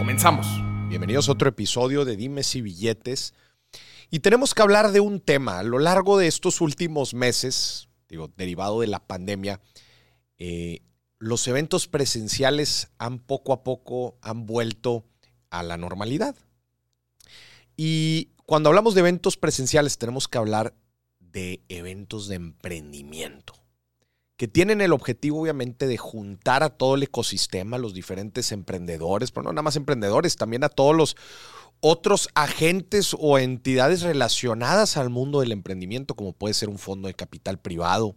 Comenzamos. Bienvenidos a otro episodio de Dimes y Billetes. Y tenemos que hablar de un tema. A lo largo de estos últimos meses, digo, derivado de la pandemia, eh, los eventos presenciales han poco a poco han vuelto a la normalidad. Y cuando hablamos de eventos presenciales, tenemos que hablar de eventos de emprendimiento que tienen el objetivo obviamente de juntar a todo el ecosistema, los diferentes emprendedores, pero no nada más emprendedores, también a todos los otros agentes o entidades relacionadas al mundo del emprendimiento, como puede ser un fondo de capital privado,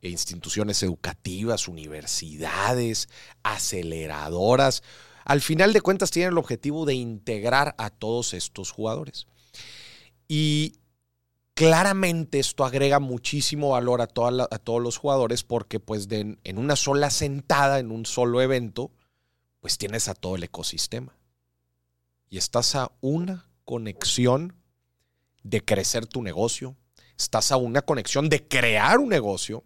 e instituciones educativas, universidades, aceleradoras. Al final de cuentas tienen el objetivo de integrar a todos estos jugadores. Y Claramente esto agrega muchísimo valor a, todos los jugadores porque pues en una sola sentada, en un solo evento, pues tienes a todo el ecosistema. Y estás a una conexión de crecer tu negocio, estás a una conexión de crear un negocio,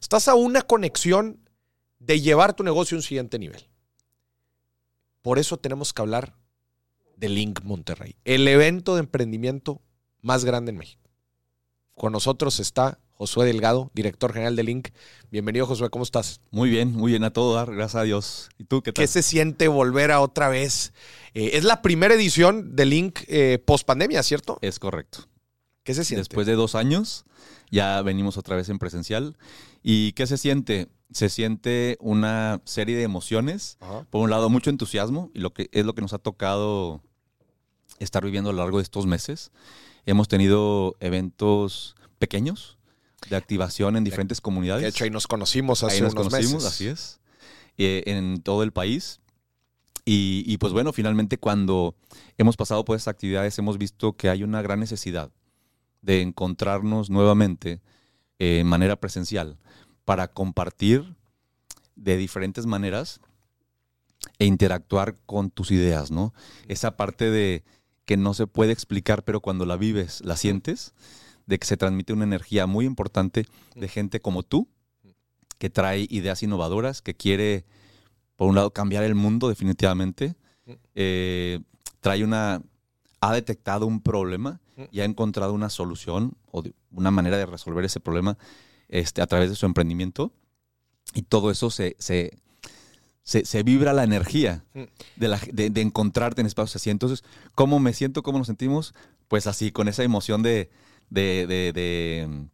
estás a una conexión de llevar tu negocio a un siguiente nivel. Por eso tenemos que hablar de Link Monterrey, el evento de emprendimiento más grande en México. Con nosotros está Josué Delgado, director general de Link. Bienvenido, Josué, ¿cómo estás? Muy bien, muy bien a todo dar, gracias a Dios. ¿Y tú qué tal? ¿Qué se siente volver a otra vez? Eh, es la primera edición de Link eh, post pandemia, ¿cierto? Es correcto. ¿Qué se siente? Después de dos años, ya venimos otra vez en presencial. ¿Y qué se siente? Se siente una serie de emociones. Por un lado, mucho entusiasmo, y lo que es lo que nos ha tocado estar viviendo a lo largo de estos meses. Hemos tenido eventos pequeños de activación en diferentes comunidades. De hecho, ahí nos conocimos hace ahí nos conocimos, Así es. Eh, en todo el país. Y, pues bueno, finalmente cuando hemos pasado por esas actividades hemos visto que hay una gran necesidad de encontrarnos nuevamente en manera presencial para compartir de diferentes maneras e interactuar con tus ideas, ¿no? Esa parte de que no se puede explicar, pero cuando la vives, la sientes, de que se transmite una energía muy importante de gente como tú, que trae ideas innovadoras, que quiere, por un lado, cambiar el mundo definitivamente, eh, trae una, ha detectado un problema y ha encontrado una solución o una manera de resolver ese problema este, a través de su emprendimiento. Y todo eso se, se, vibra la energía mm. de, encontrarte en espacios así. Entonces, ¿cómo me siento? ¿Cómo nos sentimos? Pues así, con esa emoción de, de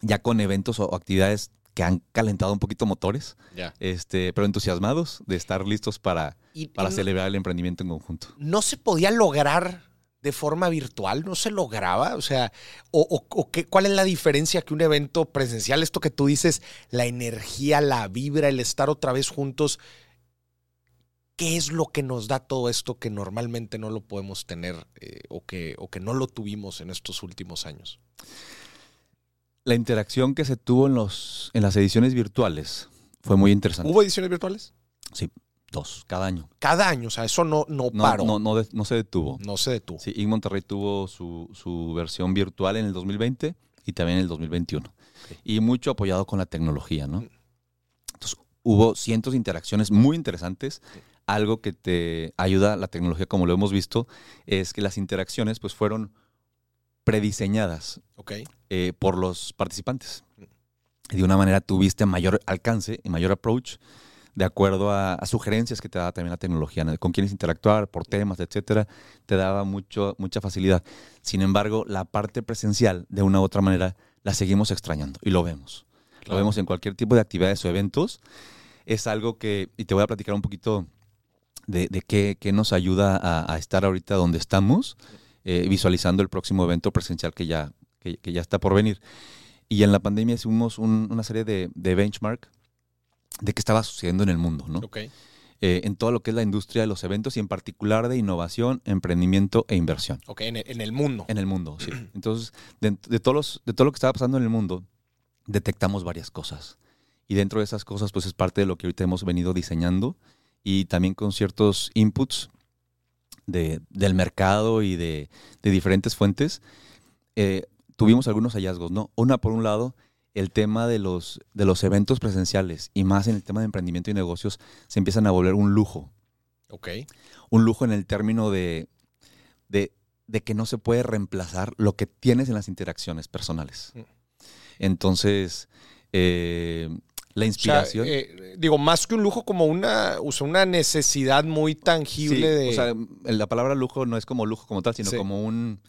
ya con eventos o actividades que han calentado un poquito motores, este, pero entusiasmados de estar listos para, para celebrar el emprendimiento en conjunto. ¿No se podía lograr de forma virtual? ¿No se lograba? O sea, o, qué, ¿cuál es la diferencia que un evento presencial, esto que tú dices, la energía, la vibra, el estar otra vez juntos, ¿Qué es lo que nos da todo esto que normalmente no lo podemos tener eh, o, que, o que no lo tuvimos en estos últimos años? La interacción que se tuvo en, los, en las ediciones virtuales fue muy interesante. ¿Hubo ediciones virtuales? Sí, dos, cada año. Cada año, o sea, eso no, no, paró. No, no, no, se detuvo. No se detuvo. Sí, In Monterrey tuvo su, su, versión virtual en el 2020 y también en el 2021. Y mucho apoyado con la tecnología, ¿no? Entonces, hubo cientos de interacciones muy interesantes algo que te ayuda la tecnología, como lo hemos visto, es que las interacciones pues fueron prediseñadas eh, por los participantes. De una manera tuviste mayor alcance y mayor approach de acuerdo a, sugerencias que te daba también la tecnología, con quiénes interactuar, por temas, etcétera, te daba mucho, mucha facilidad. Sin embargo, la parte presencial, de una u otra manera, la seguimos extrañando y lo vemos. Lo vemos en cualquier tipo de actividades o eventos. Es algo que, y te voy a platicar un poquito de, qué, nos ayuda a, estar ahorita donde estamos, eh, visualizando el próximo evento presencial que ya, que, ya está por venir. Y en la pandemia hicimos una serie de, benchmark de qué estaba sucediendo en el mundo, ¿no? eh, en todo lo que es la industria de los eventos y en particular de innovación, emprendimiento e inversión. Ok, en el, en el mundo. En el mundo, sí. Entonces, de, de todos los- de todo lo que estaba pasando en el mundo, detectamos varias cosas. Y dentro de esas cosas, pues es parte de lo que ahorita hemos venido diseñando y también con ciertos inputs de- del mercado y de, de diferentes fuentes, eh, tuvimos algunos hallazgos, ¿no? Una, por un lado, el tema de los, de los eventos presenciales y más en el tema de emprendimiento y negocios se empiezan a volver un lujo. Ok. Un lujo en el término de, de, de que no se puede reemplazar lo que tienes en las interacciones personales. Mm. Entonces, eh, la O sea, inspiración... eh, digo, más que un lujo, como una, o sea, una necesidad muy tangible Sí, de. O sea, la palabra lujo no es como lujo como tal, sino Sí. como un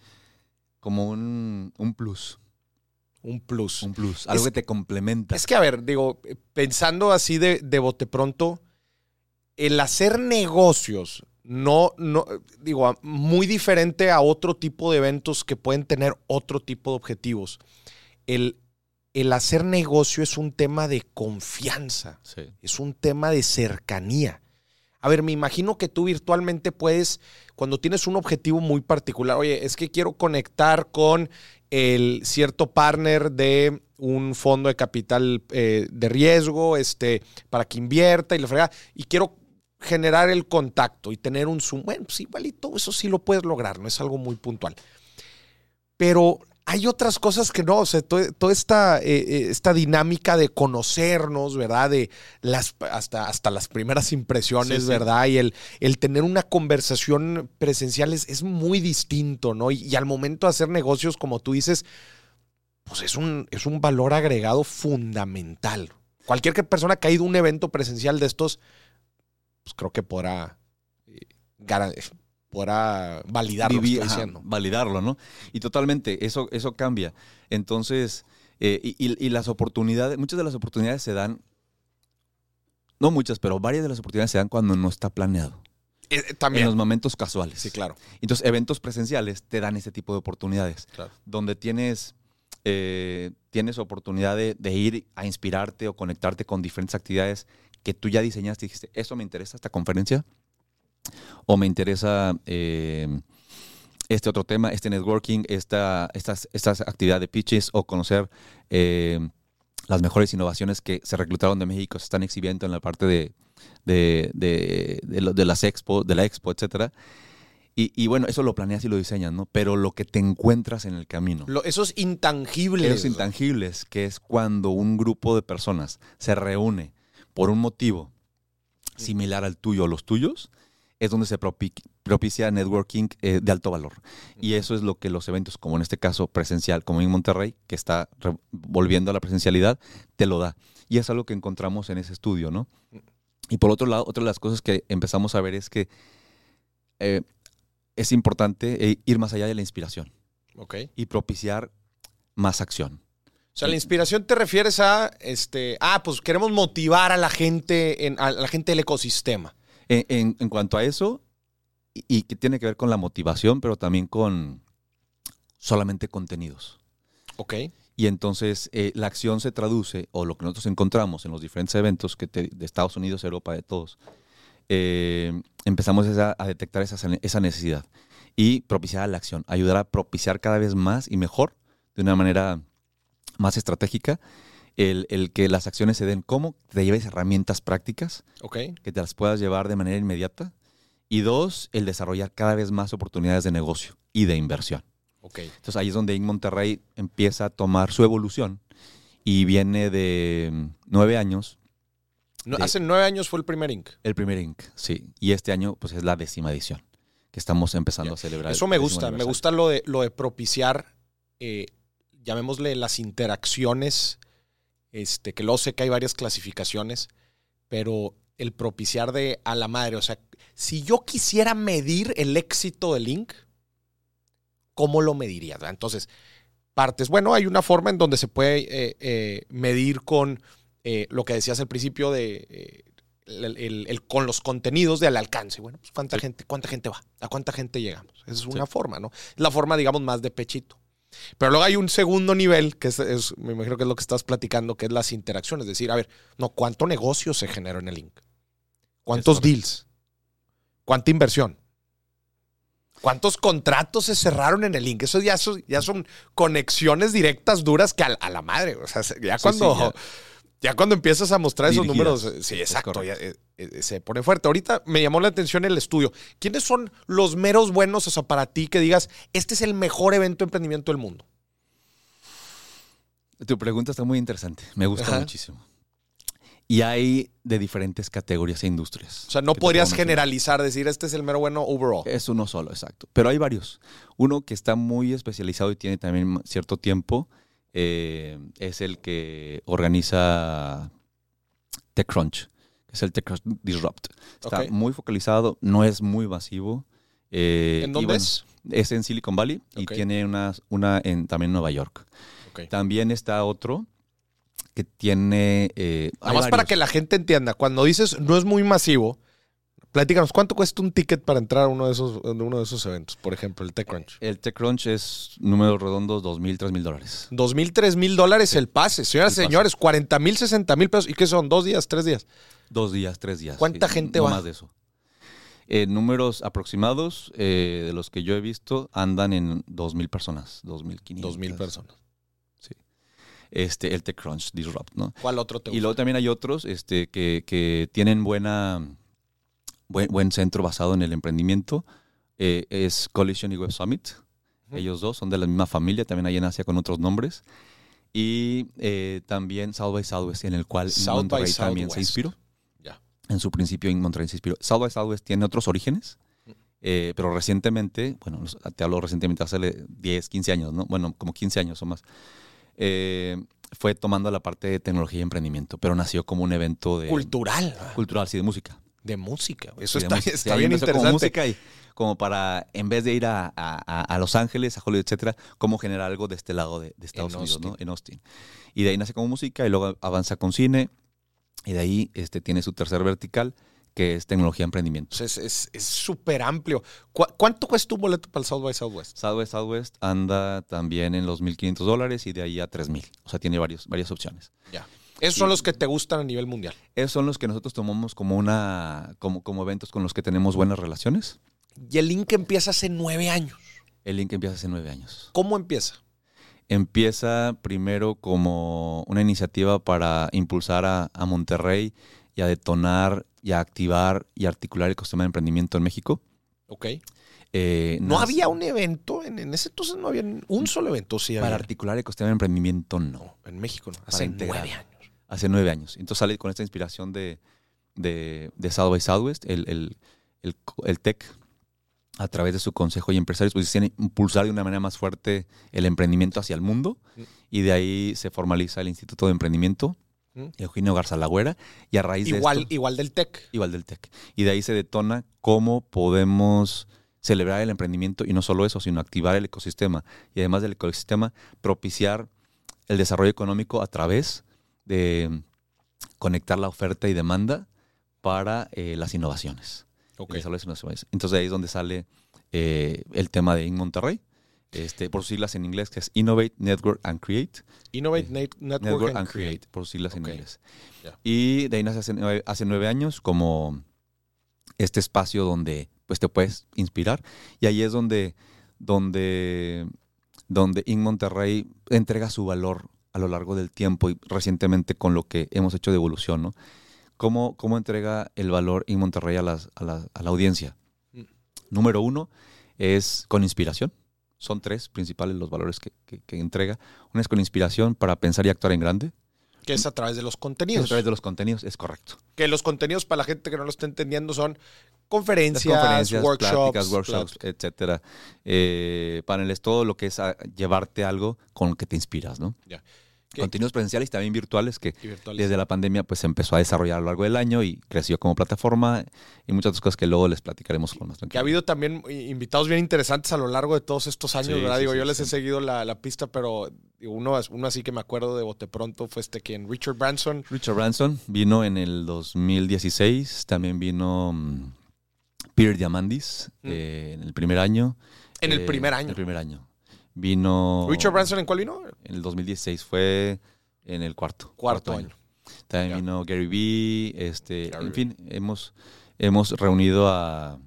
como un, un plus. un plus. Un plus. Algo Es- que te complementa. Es que, a ver, digo, pensando así de, de bote pronto, el hacer negocios, no, no, digo, muy diferente a otro tipo de eventos que pueden tener otro tipo de objetivos. El, el hacer negocio es un tema de confianza, Sí. es un tema de cercanía. A ver, me imagino que tú virtualmente puedes, cuando tienes un objetivo muy particular, oye, es que quiero conectar con el cierto partner de un fondo de capital eh, de riesgo, este, para que invierta y le frega, y quiero generar el contacto y tener un Zoom. Bueno, pues igual y todo eso sí lo puedes lograr, no es algo muy puntual. Pero hay otras cosas que no, o sea, to- toda esta, eh, eh, esta dinámica de conocernos, ¿verdad? De las, hasta, hasta las primeras impresiones, Sí, sí. ¿verdad? Y el, el tener una conversación presencial es, es muy distinto, ¿no? Y, y al momento de hacer negocios, como tú dices, pues es un, es un valor agregado fundamental. Cualquier persona que ha ido a un evento presencial de estos, pues creo que podrá, eh, garan- podrá validar lo que Vivir- ajá, diciendo. validarlo, ¿no? Y totalmente, eso, eso cambia. Entonces, eh, y, y- y las oportunidades, muchas de las oportunidades se dan, no muchas, pero varias de las oportunidades se dan cuando no está planeado. Eh, eh, En también. los momentos casuales. Sí, claro. Entonces, eventos presenciales te dan ese tipo de oportunidades. Claro. Donde tienes, eh, tienes oportunidad de, de ir a inspirarte o conectarte con diferentes actividades que tú ya diseñaste y dijiste, eso me interesa, esta conferencia, o me interesa eh, este otro tema, este networking, esta, estas, estas actividades de pitches, o conocer eh, las mejores innovaciones que se reclutaron de México, se están exhibiendo en la parte de, de, de, de lo- de las expo, de la expo, etcétera. Y, y bueno, eso lo planeas y lo diseñas, ¿no? Pero lo que te encuentras en el camino, Lo- esos intangibles. esos intangibles, que es cuando un grupo de personas se reúne por un motivo similar al tuyo o los tuyos, es donde se propi- propicia networking eh, de alto valor. Y eso es lo que los eventos, como en este caso presencial, como en Monterrey, que está volviendo a la presencialidad, te lo da. Y es algo que encontramos en ese estudio, ¿no? Y por otro lado, otra de las cosas que empezamos a ver es que eh, es importante eh, ir más allá de la inspiración Ok. y propiciar más acción. O sea, la inspiración te refieres a, este, ah, pues queremos motivar a la gente, en, a la gente del ecosistema. En, en- en cuanto a eso, y, y que tiene que ver con la motivación, pero también con solamente contenidos. Ok. Y entonces eh, la acción se traduce, o lo que nosotros encontramos en los diferentes eventos que te- de Estados Unidos, Europa, de todos, eh, empezamos a detectar esa, esa necesidad y propiciar la acción, ayudar a propiciar cada vez más y mejor, de una manera más estratégica, el, el que las acciones se den como te lleves herramientas prácticas que te las puedas llevar de manera inmediata. Y dos, el desarrollar cada vez más oportunidades de negocio y de inversión. Entonces ahí es donde en Monterrey empieza a tomar su evolución y viene de mm, nueve años, No, De- hace nueve años fue el primer Inc. el primer Inc. Sí, y este año pues es la décima edición que estamos empezando a celebrar. Eso me gusta. Me gusta lo de, lo de propiciar, eh, llamémosle las interacciones, este, que luego sé que hay varias clasificaciones, pero el propiciar de a la madre, o sea, si yo quisiera medir el éxito del Inc., ¿cómo lo mediría? Entonces, partes. Bueno, hay una forma en donde se puede eh, eh, medir con eh, lo que decías al principio de el, el- el- con los contenidos del alcance. Bueno, pues cuánta gente, cuánta gente va, a cuánta gente llegamos. Esa es una forma, ¿no? Es la forma, digamos, más de pechito. Pero luego hay un segundo nivel, que es, es- me imagino que es lo que estás platicando, que es las interacciones. Es decir, a ver, no, ¿cuánto negocio se generó en el link? ¿Cuántos deals? ¿Cuánta inversión? ¿Cuántos contratos se cerraron en el link? Eso ya, son- ya son conexiones directas duras que a, la- a la madre. O sea, se- ya cuando, sí, ya. ya. cuando empiezas a mostrar esos números, sí, Es exacto, ya, se pone fuerte. Ahorita me llamó la atención el estudio. ¿Quiénes son los meros buenos, o sea, para ti que digas, este es el mejor evento de emprendimiento del mundo? Tu pregunta está muy interesante. Me gusta Ajá. muchísimo. Y hay de diferentes categorías e industrias. O sea, no podrías generalizar, decir, este es el mero bueno overall. Es uno solo, exacto. Pero hay varios. Uno que está muy especializado y tiene también cierto tiempo eh, es el que organiza TechCrunch, es el TechCrunch Disrupt. Está muy focalizado, no es muy masivo. eh, ¿En dónde bueno, es? Es en Silicon Valley y tiene una, una en, también en Nueva York. También está otro que tiene... eh, Nada para que la gente entienda, cuando dices no es muy masivo, platícanos, ¿cuánto cuesta un ticket para entrar a uno de esos, uno de esos eventos? Por ejemplo, el TechCrunch. El TechCrunch es números redondos, 2.000, 3.000 dólares. Dos mil, tres mil dólares el pase. Señoras y señores, 40 mil, 60 mil pesos. ¿Y qué son? ¿Dos días? ¿Tres días? Dos días, tres días. ¿Cuánta gente no va? más de eso. Eh, números aproximados eh, de los que yo he visto andan en 2.000 personas, 2.500. Dos mil personas. Este, el TechCrunch Disrupt, ¿no? ¿Cuál otro te Y gusta? luego también hay otros este, que, que tienen buena, buen, buen centro basado en el emprendimiento. Eh, es Collision y Web Summit. Ellos dos son de la misma familia, también hay en Asia con otros nombres. Y eh, también South by Southwest, en el cual South Monterrey también se inspiró. En su principio en Monterrey se inspiró. South by Southwest tiene otros orígenes, eh, pero recientemente, bueno, te hablo recientemente, hace 10, 15 años, ¿no? Bueno, como 15 años o más. eh, fue tomando la parte de tecnología y emprendimiento, pero nació como un evento de Cultural. cultural, sí, de música. De música. Eso Sí, está, música. Bien empezó como interesante. música y como para, en vez de ir a, a- a- Los Ángeles, a Hollywood, etcétera, cómo generar algo de este lado de, de Estados En Unidos, ¿no? En Austin. Y de ahí nace como música y luego avanza con cine y de ahí este, tiene su tercer vertical que es tecnología y emprendimiento. Es- súper amplio. ¿Cu- ¿Cuánto cuesta un boleto para el South by Southwest? Southwest Southwest anda también en los 1.500 dólares y de ahí a 3.000. O sea, tiene varios, varias opciones. Ya. Esos son los que te gustan a nivel mundial. Esos son los que nosotros tomamos como una como, como eventos con los que tenemos buenas relaciones. Y el link empieza hace nueve años. El link empieza hace nueve años. ¿Cómo empieza? Empieza primero como una iniciativa para impulsar a, a Monterrey y a detonar y a activar y articular el ecosistema de emprendimiento en México. Ok. Eh, No había un evento, en, en ese entonces no había un solo evento, sí Para había. articular el ecosistema de emprendimiento, no. No, en México no. Hace nueve años. Hace nueve años. Entonces sale con esta inspiración de, de, de South by Southwest, el, el, el, el TEC, a través de su consejo y empresarios, pues deciden impulsar de una manera más fuerte el emprendimiento hacia el mundo. Mm. Y de ahí se formaliza el Instituto de Emprendimiento, Mm. Eugenio Garza Lagüera, y a raíz de Igual, esto, igual del TEC. igual del TEC. Y de ahí se detona cómo podemos celebrar el emprendimiento y no solo eso, sino activar el ecosistema. Y además del ecosistema, propiciar el desarrollo económico a través de conectar la oferta y demanda para eh, las innovaciones. Ok. El desarrollo de las innovaciones. Entonces ahí es donde sale eh, el tema de In Monterrey, este, por siglas en inglés, que es Innovate, Network and Create. Innovate Net- Network, Network and Create. Create, por siglas en inglés. Y de ahí nace hace nueve, hace nueve años como este espacio donde pues te puedes inspirar. Y ahí es donde, donde, donde In Monterrey entrega su valor a lo largo del tiempo y recientemente con lo que hemos hecho de evolución, ¿no? ¿Cómo, cómo entrega el valor In Monterrey a, las- a la, a la audiencia? Mm. Número uno es con inspiración. Son tres principales los valores que, que- que entrega. Una es con inspiración para pensar y actuar en grande. Que es a través de los Y a contenidos. través de los contenidos, es correcto. Que los contenidos, para la gente que no lo está entendiendo, son conferencias, conferencias, workshops, pláticas, workshops, etcétera. Eh, paneles, todo lo que es a- llevarte algo con lo que te inspiras, ¿no? Ya. ¿Qué? Contenidos presenciales y también virtuales que virtuales. desde la pandemia pues se empezó a desarrollar a lo largo del año y creció como plataforma y muchas otras cosas que luego les platicaremos con más Que ha tranquilidad. habido también i- invitados bien interesantes a lo largo de todos estos años, Sí, ¿verdad? sí, Digo, sí, yo les he seguido la, la pista, pero uno, uno así que me acuerdo de bote pronto fue este quien, Richard Branson. Richard Branson vino en el 2016, también vino mm, Peter Diamandis Mm. eh, en el primer año. En el Eh, primer En año. el primer año. Vino... Richard Branson, ¿en cuál vino? En el 2016 fue en el cuarto. Cuarto año. También vino Gary Vee, este, Gary en fin, hemos, hemos reunido a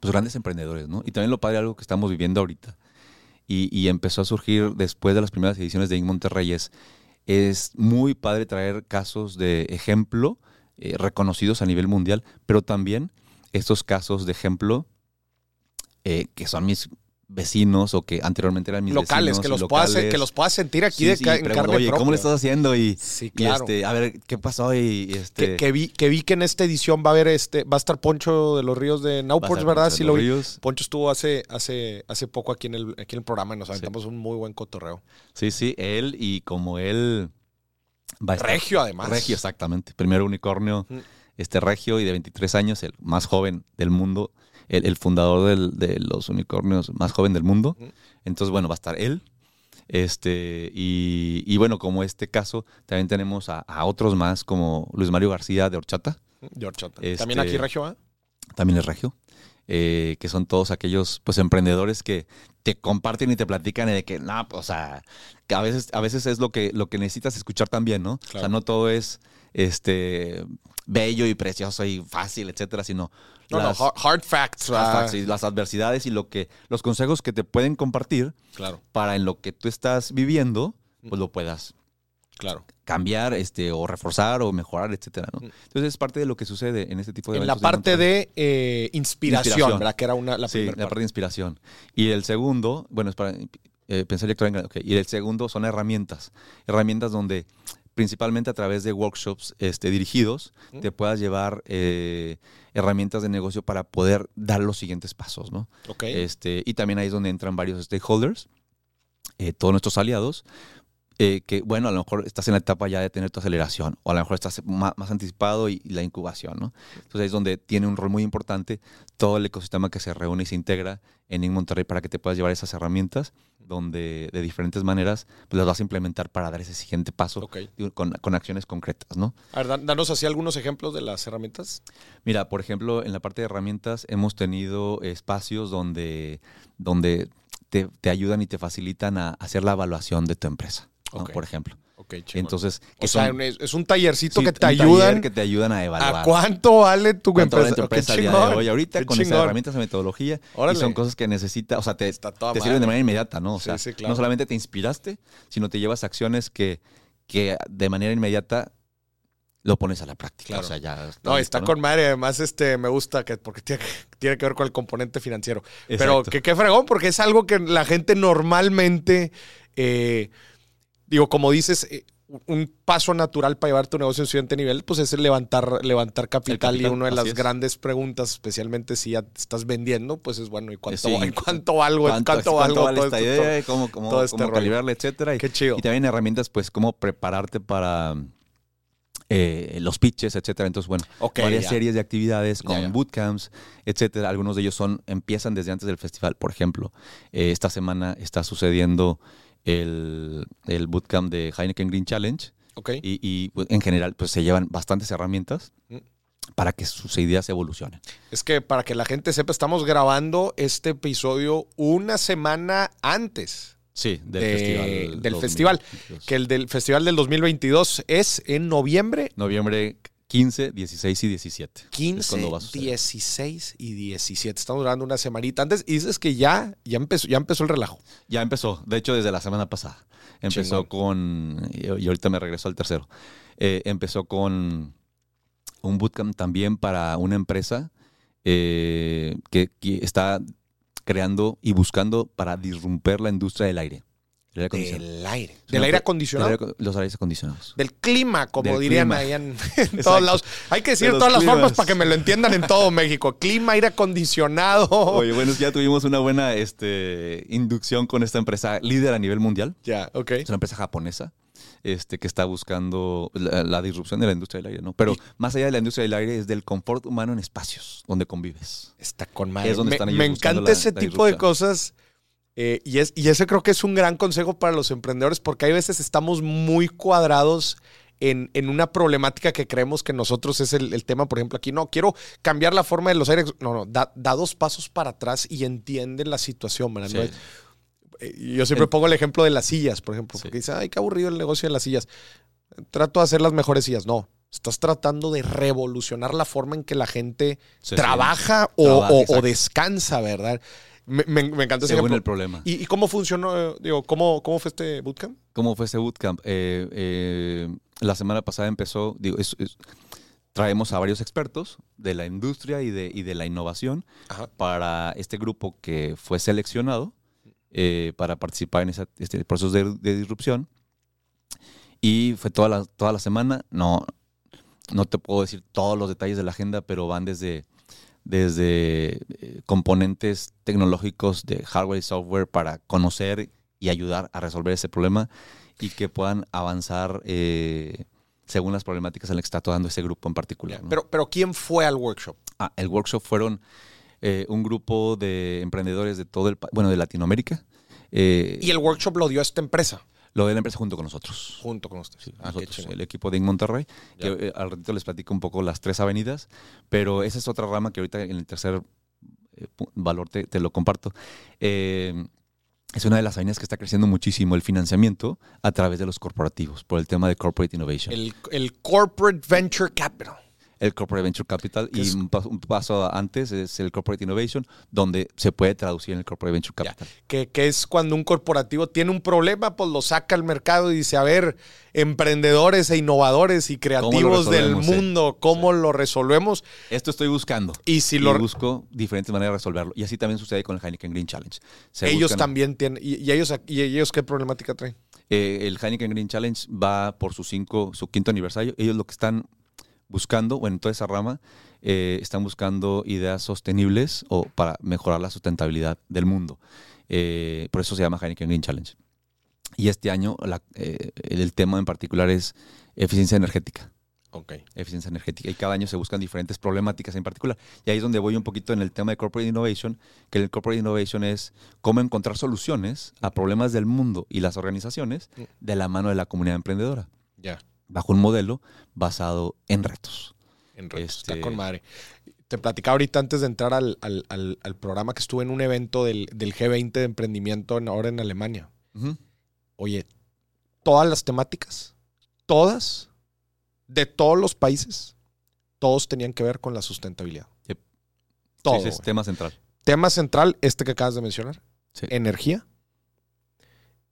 pues, grandes emprendedores, ¿no? Y también lo padre, algo que estamos viviendo ahorita, y, y empezó a surgir después de las primeras ediciones de Inc. Monterrey, es, es muy padre traer casos de ejemplo eh, reconocidos a nivel mundial, pero también estos casos de ejemplo eh, que son mis vecinos o que anteriormente eran mis locales, vecinos que los, puedas, locales. que los puedas sentir aquí Sí, de sí, en pregunto, carne Oye, ¿cómo propia". le estás haciendo? Y, Sí, y, claro. este, a ver, ¿qué pasó? Y este, que, que vi, que vi que en esta edición va a haber este, va a estar Poncho de los Ríos de a ¿verdad? Sí los lo vi. ríos. Poncho estuvo hace, hace, hace poco aquí en el, aquí en el programa y nos aventamos un muy buen cotorreo. Sí, sí, él y como él va a estar- Regio, además. Regio, exactamente. Primero unicornio, Mm. este regio y de 23 años, el más joven del mundo, el, el fundador del- de los unicornios más joven del mundo. Entonces, bueno, va a estar él. Este, y, y bueno, como este caso, también tenemos a, a otros más, como Luis Mario García de Horchata, De horchata. Este- También aquí Regio, ¿ah? también es regio, eh, que son todos aquellos pues emprendedores que te comparten y te platican de que, no, o sea, que a veces, a veces es lo que, lo que necesitas escuchar también, ¿no? O sea, no todo es este bello y precioso y fácil, etcétera, sino No, las, no, hard, hard facts. las ah, facts y las adversidades y lo que, los consejos que te pueden compartir Claro, para en lo que tú estás viviendo, pues lo puedas claro. cambiar, este, o reforzar o mejorar, etcétera, ¿no? Mm. Entonces es parte de lo que sucede en este tipo de En la parte de eh, inspiración, Inspiración. ¿verdad? Que era una, la sí, primera la parte parte. de inspiración. Y el segundo, bueno, es para eh, pensar y actuar en grande. ok. Y el segundo son herramientas. Herramientas donde principalmente a través de workshops este, dirigidos Mm. te puedas llevar eh, herramientas de negocio para poder dar los siguientes pasos, ¿no? Ok. Este, y también ahí es donde entran varios stakeholders, eh, todos nuestros aliados, eh, que bueno, a lo mejor estás en la etapa ya de tener tu aceleración, o a lo mejor estás más, anticipado y, y la incubación, ¿no? Entonces ahí es donde tiene un rol muy importante todo el ecosistema que se reúne y se integra en In Monterrey para que te puedas llevar esas herramientas, donde de diferentes maneras pues, las vas a implementar para dar ese siguiente paso con, con acciones concretas, ¿no? A ver, dan- danos así algunos ejemplos de las herramientas. Mira, por ejemplo, en la parte de herramientas hemos tenido espacios donde, donde te, te ayudan y te facilitan a hacer la evaluación de tu empresa, por ejemplo. Ok, chingón. Entonces, o que sea, son- es, un tallercito sí, que te ayudan. que te ayudan a evaluar. ¿A cuánto vale tu cuánto vale empresa? tu de chingón, hoy. Ahorita qué con esas chingón. herramientas de metodología Órale. y son cosas que necesitas, o sea, te, te sirven de manera inmediata, ¿no? O Sí, sea, sí, claro. no solamente te inspiraste, sino te llevas acciones que, que de manera inmediata lo pones a la práctica. Claro. O sea, ya No, listo, está ¿no? con madre. Además, este, me gusta que, porque tiene, tiene que ver con el componente financiero. Pero que qué fregón, porque es algo que la gente normalmente, eh, digo, como dices, eh, un paso natural para llevar tu negocio en siguiente nivel, pues es el levantar, levantar capital, y capital, una de las es. grandes preguntas, especialmente si ya te estás vendiendo, pues es bueno, ¿y cuánto, Sí. ¿y cuánto valgo? ¿Cuánto, ¿Cuánto, valgo? vale todo esta esto? idea? ¿Cómo, cómo, todo este cómo calibrarla, etcétera? Y, Qué chido. y también herramientas, pues, cómo prepararte para eh, los pitches, etcétera. Entonces, bueno, varias ya. series de actividades con Ya, ya. bootcamps, etcétera. Algunos de ellos son empiezan desde antes del festival. Por ejemplo, eh, esta semana está sucediendo el, el bootcamp de Heineken Green Challenge Ok. y, y, pues, en general pues se llevan bastantes herramientas Mm. para que sus ideas evolucionen. Es que para que la gente sepa, estamos grabando este episodio una semana antes Sí, del de- festival. del 2022. festival, que el del festival del 2022 es en noviembre Noviembre 15, 16 y 17. Es 15, cuando va a suceder. 16 y 17. Estamos durando una semanita antes y dices que ya, ya, empezó, ya empezó el relajo. Ya empezó, de hecho desde la semana pasada. Empezó Chingón. con, y ahorita me regreso al tercero, Eh, empezó con un bootcamp también para una empresa eh, que, que está creando y buscando para disrumper la industria del aire. El aire acondicionado. Del aire. Del aire acondicionado. del aire- los aires acondicionados. Del clima, como Del dirían clima. ahí en, en todos lados. Hay que decir De todas las formas para que me lo entiendan en todo México. Clima, aire acondicionado. Oye, bueno, ya tuvimos una buena este, inducción con esta empresa líder a nivel mundial. Ya, ok. Es una empresa japonesa este, que está buscando la, la disrupción de la industria del aire, ¿no? Pero más allá de la industria del aire es del confort humano en espacios donde convives. Está con madre. Es donde me están ellos me encanta la- ese la tipo de cosas. Eh, y, es, y ese creo que es un gran consejo para los emprendedores porque hay veces estamos muy cuadrados en, en una problemática que creemos que nosotros es el, el tema, por ejemplo, aquí. No, quiero cambiar la forma de los aires. No, no, da, da dos pasos para atrás y entiende la situación, ¿verdad? Sí. No es- eh, Yo siempre El- pongo el ejemplo de las sillas, por ejemplo, Sí. porque dice, ay, qué aburrido el negocio de las sillas. trato de hacer las mejores sillas. No, estás tratando de revolucionar la forma en que la gente trabaja o, Trabaja, o- o descansa, ¿verdad? Me, me- me encanta ese Según ejemplo. el problema. ¿Y, y cómo funcionó? Digo, ¿cómo, ¿cómo fue este bootcamp? ¿Cómo fue ese bootcamp? Eh, eh, la semana pasada empezó, digo, es- es- traemos a varios expertos de la industria y de, y de la innovación Ajá. para este grupo que fue seleccionado eh, para participar en esa- este proceso de, de disrupción. Y fue toda la, toda la semana. No, no te puedo decir todos los detalles de la agenda, pero van desde, desde eh, componentes tecnológicos de hardware y software para conocer y ayudar a resolver ese problema y que puedan avanzar eh, según las problemáticas en las que está tocando ese grupo en particular. ¿no? Pero, pero ¿quién fue al workshop? Ah, el workshop fueron eh, un grupo de emprendedores de todo el bueno, de Latinoamérica. eh, Y el workshop lo dio esta empresa lo de la empresa junto con nosotros. junto con ustedes. Ah, Nosotros, chingón. el equipo de Inc. Monterrey, Ya. que eh, al ratito les platico un poco las tres avenidas, pero esa es otra rama que ahorita en el tercer eh, valor te, te lo comparto. Eh, es una de las avenidas que está creciendo muchísimo el financiamiento a través de los corporativos, por el tema de corporate innovation. El, el Corporate Venture Capital. El Corporate Venture Capital y un, paso, un paso antes es el Corporate Innovation, donde se puede traducir en el Corporate Venture Ya. Capital. que, que es cuando un corporativo tiene un problema, pues lo saca al mercado y dice, a ver, emprendedores e innovadores y creativos del mundo, ¿cómo lo resolvemos? Esto estoy buscando. Y si Y lo, busco diferentes maneras de resolverlo. Y así también sucede con el Heineken Green Challenge. Se ellos buscan- también tienen, y, y ellos, y ellos qué problemática traen? eh, el Heineken Green Challenge va por su, cinco, su quinto aniversario. Ellos lo que están buscando, bueno, en toda esa rama, eh, están buscando ideas sostenibles o para mejorar la sustentabilidad del mundo. Eh, por eso se llama Heineken Green Challenge. Y este año la- eh, el tema en particular es eficiencia energética. Ok. eficiencia energética y cada año se buscan diferentes problemáticas en particular. Y ahí es donde voy un poquito en el tema de Corporate Innovation, que el Corporate Innovation es cómo encontrar soluciones a problemas del mundo y las organizaciones Mm. de la mano de la comunidad emprendedora, Ya. Bajo un modelo basado en retos. En retos. Este- Está con madre. Te platicaba ahorita antes de entrar al, al- al- al programa que estuve en un evento del, del G20 de emprendimiento en- ahora en Alemania. Oye, todas las temáticas, todas, de todos los países, todos tenían que ver con la sustentabilidad. Yep. Todo. Sí, es tema central. Tema central, este que acabas de mencionar. Sí. Energía.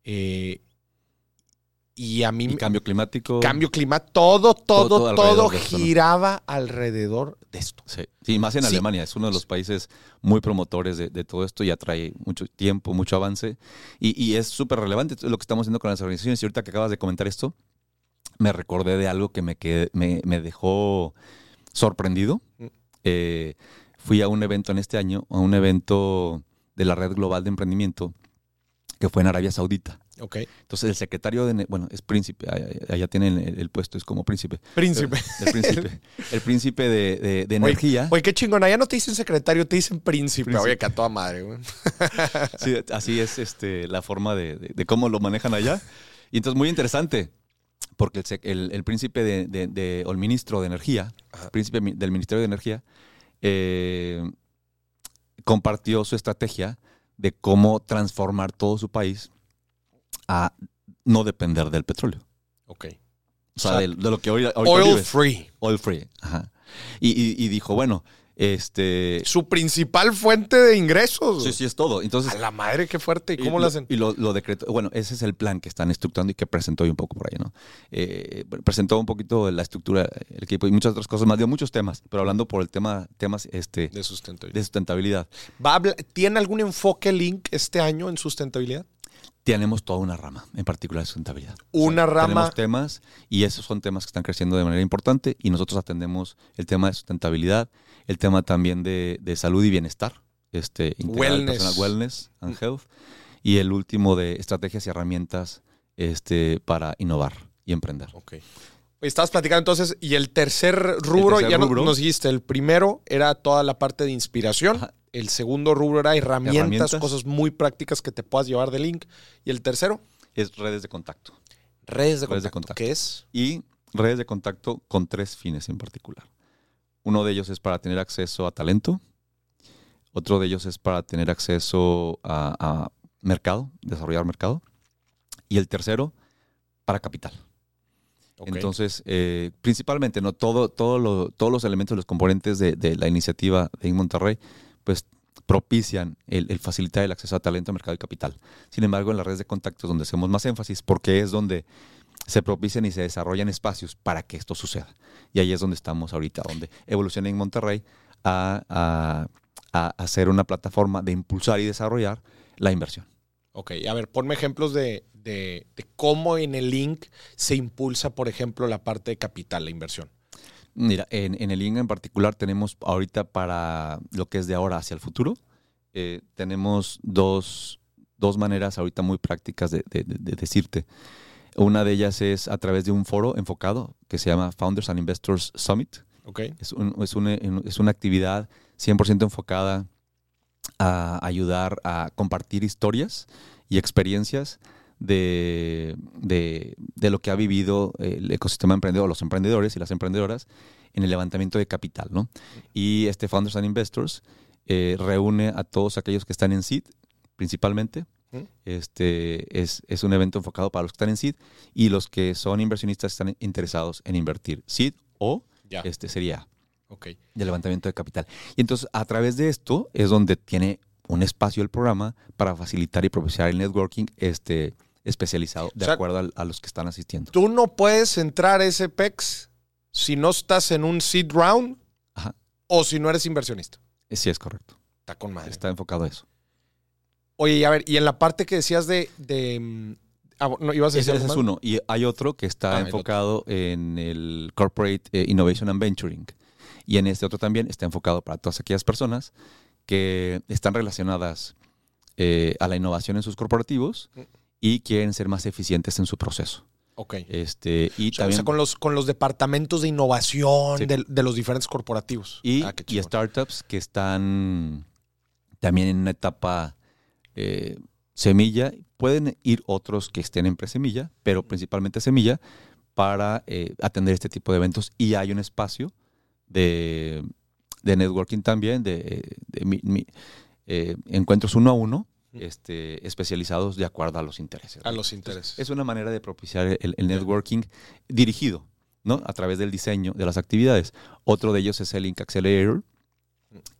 Eh, y a mí Y cambio climático. cambio climático, todo, todo, todo todo, alrededor de esto, ¿no? giraba alrededor de esto. Sí, Sí, más en Sí. Alemania. Es uno de los países muy promotores de, de todo esto y atrae mucho tiempo, mucho avance. Y, y es súper relevante lo que estamos haciendo con las organizaciones. Y ahorita que acabas de comentar esto, me recordé de algo que me, quedé- me, me dejó sorprendido. Mm. Eh, fui a un evento en este año, a un evento de la Red Global de Emprendimiento que fue en Arabia Saudita. Ok. Entonces el secretario de, bueno, es príncipe, allá- allá tienen el, el puesto, es como príncipe. Príncipe. El príncipe, el príncipe de, de- de energía. Oye, qué chingona. Ya no te dicen secretario, te dicen príncipe. Príncipe. Oye, que a toda madre, güey. Sí, así es este, la forma de, de- cómo lo manejan allá. Y entonces muy interesante, porque el, el- príncipe de, o el ministro de Energía, Ajá. el príncipe del Ministerio de Energía, eh, compartió su estrategia de cómo transformar todo su país a no depender del petróleo. Ok. O sea, O sea, de, de lo que hoy, Oil vives. free. Oil free. Ajá. Y, y- y dijo, bueno, este... Su principal fuente de ingresos. Sí, sí, es todo. Entonces, A la madre, qué fuerte. ¿Y cómo lo, lo hacen? Y lo, lo decretó. Bueno, ese es el plan que están estructurando y que presentó hoy un poco por ahí, ¿no? Eh, presentó un poquito la estructura, el equipo y muchas otras cosas más, dio muchos temas, pero hablando por el tema, temas este, De sustentabilidad. de sustentabilidad. ¿Va a ¿Tiene algún enfoque Link este año en sustentabilidad? Tenemos toda una rama, en particular de sustentabilidad. Una rama- Tenemos temas y esos son temas que están creciendo de manera importante y nosotros atendemos el tema de sustentabilidad, el tema también de, de salud y bienestar, este, Wellness. personal, wellness and health, y el último de estrategias y herramientas este, para innovar y emprender. Ok. Estabas platicando entonces, y el tercer rubro, tercer ya no- rubro. nos dijiste, el primero era toda la parte de inspiración, Ajá. el segundo rubro era herramientas, Herramientas. cosas muy prácticas que te puedas llevar de Link, y el tercero, Es redes de contacto. redes de Redes de contacto, contacto. ¿qué es? y redes de contacto con tres fines en particular. Uno de ellos es para tener acceso a talento, otro de ellos es para tener acceso a, a mercado, desarrollar mercado, y el tercero para capital. Entonces, eh, principalmente, ¿no? Todo, todo todos los elementos, los componentes de, la iniciativa de Monterrey, pues propician el, facilitar el acceso a talento, mercado y capital. Sin embargo, en las redes de contactos donde hacemos más énfasis, porque es donde se propician y se desarrollan espacios para que esto suceda. Y ahí es donde estamos ahorita, donde evoluciona en Monterrey a, a, ser una plataforma de impulsar y desarrollar la inversión. Ok, a ver, ponme ejemplos de, de, cómo en el link se impulsa, por ejemplo, la parte de capital, la inversión. Mira, en, el link en particular tenemos ahorita para lo que es de ahora hacia el futuro, eh, tenemos dos, dos, maneras ahorita muy prácticas de, decirte. Una de ellas es a través de un foro enfocado que se llama Founders and Investors Summit. Okay. Es, es, una, es una actividad 100% enfocada a ayudar a compartir historias y experiencias de, de, lo que ha vivido el ecosistema emprendedor, los emprendedores y las emprendedoras en el levantamiento de capital. ¿no? Y este Founders and Investors eh, reúne a todos aquellos que están en SEED, principalmente. Este es, es, un evento enfocado para los que están en SEED y los que son inversionistas están interesados en invertir SEED o este sería okay. de levantamiento de capital. Y entonces a través de esto es donde tiene un espacio el programa para facilitar y propiciar el networking este, especializado de acuerdo a, los que están asistiendo. Tú no puedes entrar a ese PEX si no estás en un seed round o si no eres inversionista. Eh, sí, es correcto. Está con madre. Está enfocado a eso. Oye, a ver, y en la parte que decías de. Mm, ah, no, ibas a decir ese, es uno. Y hay otro que está ah, enfocado en el Corporate eh, Innovation and Venturing. Y en este otro también está enfocado para todas aquellas personas que están relacionadas eh, a la innovación en sus corporativos mm y quieren ser más eficientes en su proceso. Ok. Este, y también, con, los, con los departamentos de innovación de, los diferentes corporativos. Y, ah, y, startups que están también en una etapa eh, semilla. Pueden ir otros que estén en presemilla, pero principalmente semilla, para eh, atender este tipo de eventos. Y hay un espacio de, networking también, de, eh, encuentros uno a uno, este, especializados de acuerdo a los intereses. A los intereses. es una manera de propiciar el, networking dirigido, ¿no? A través del diseño de las actividades. Otro de ellos es el Link Accelerator,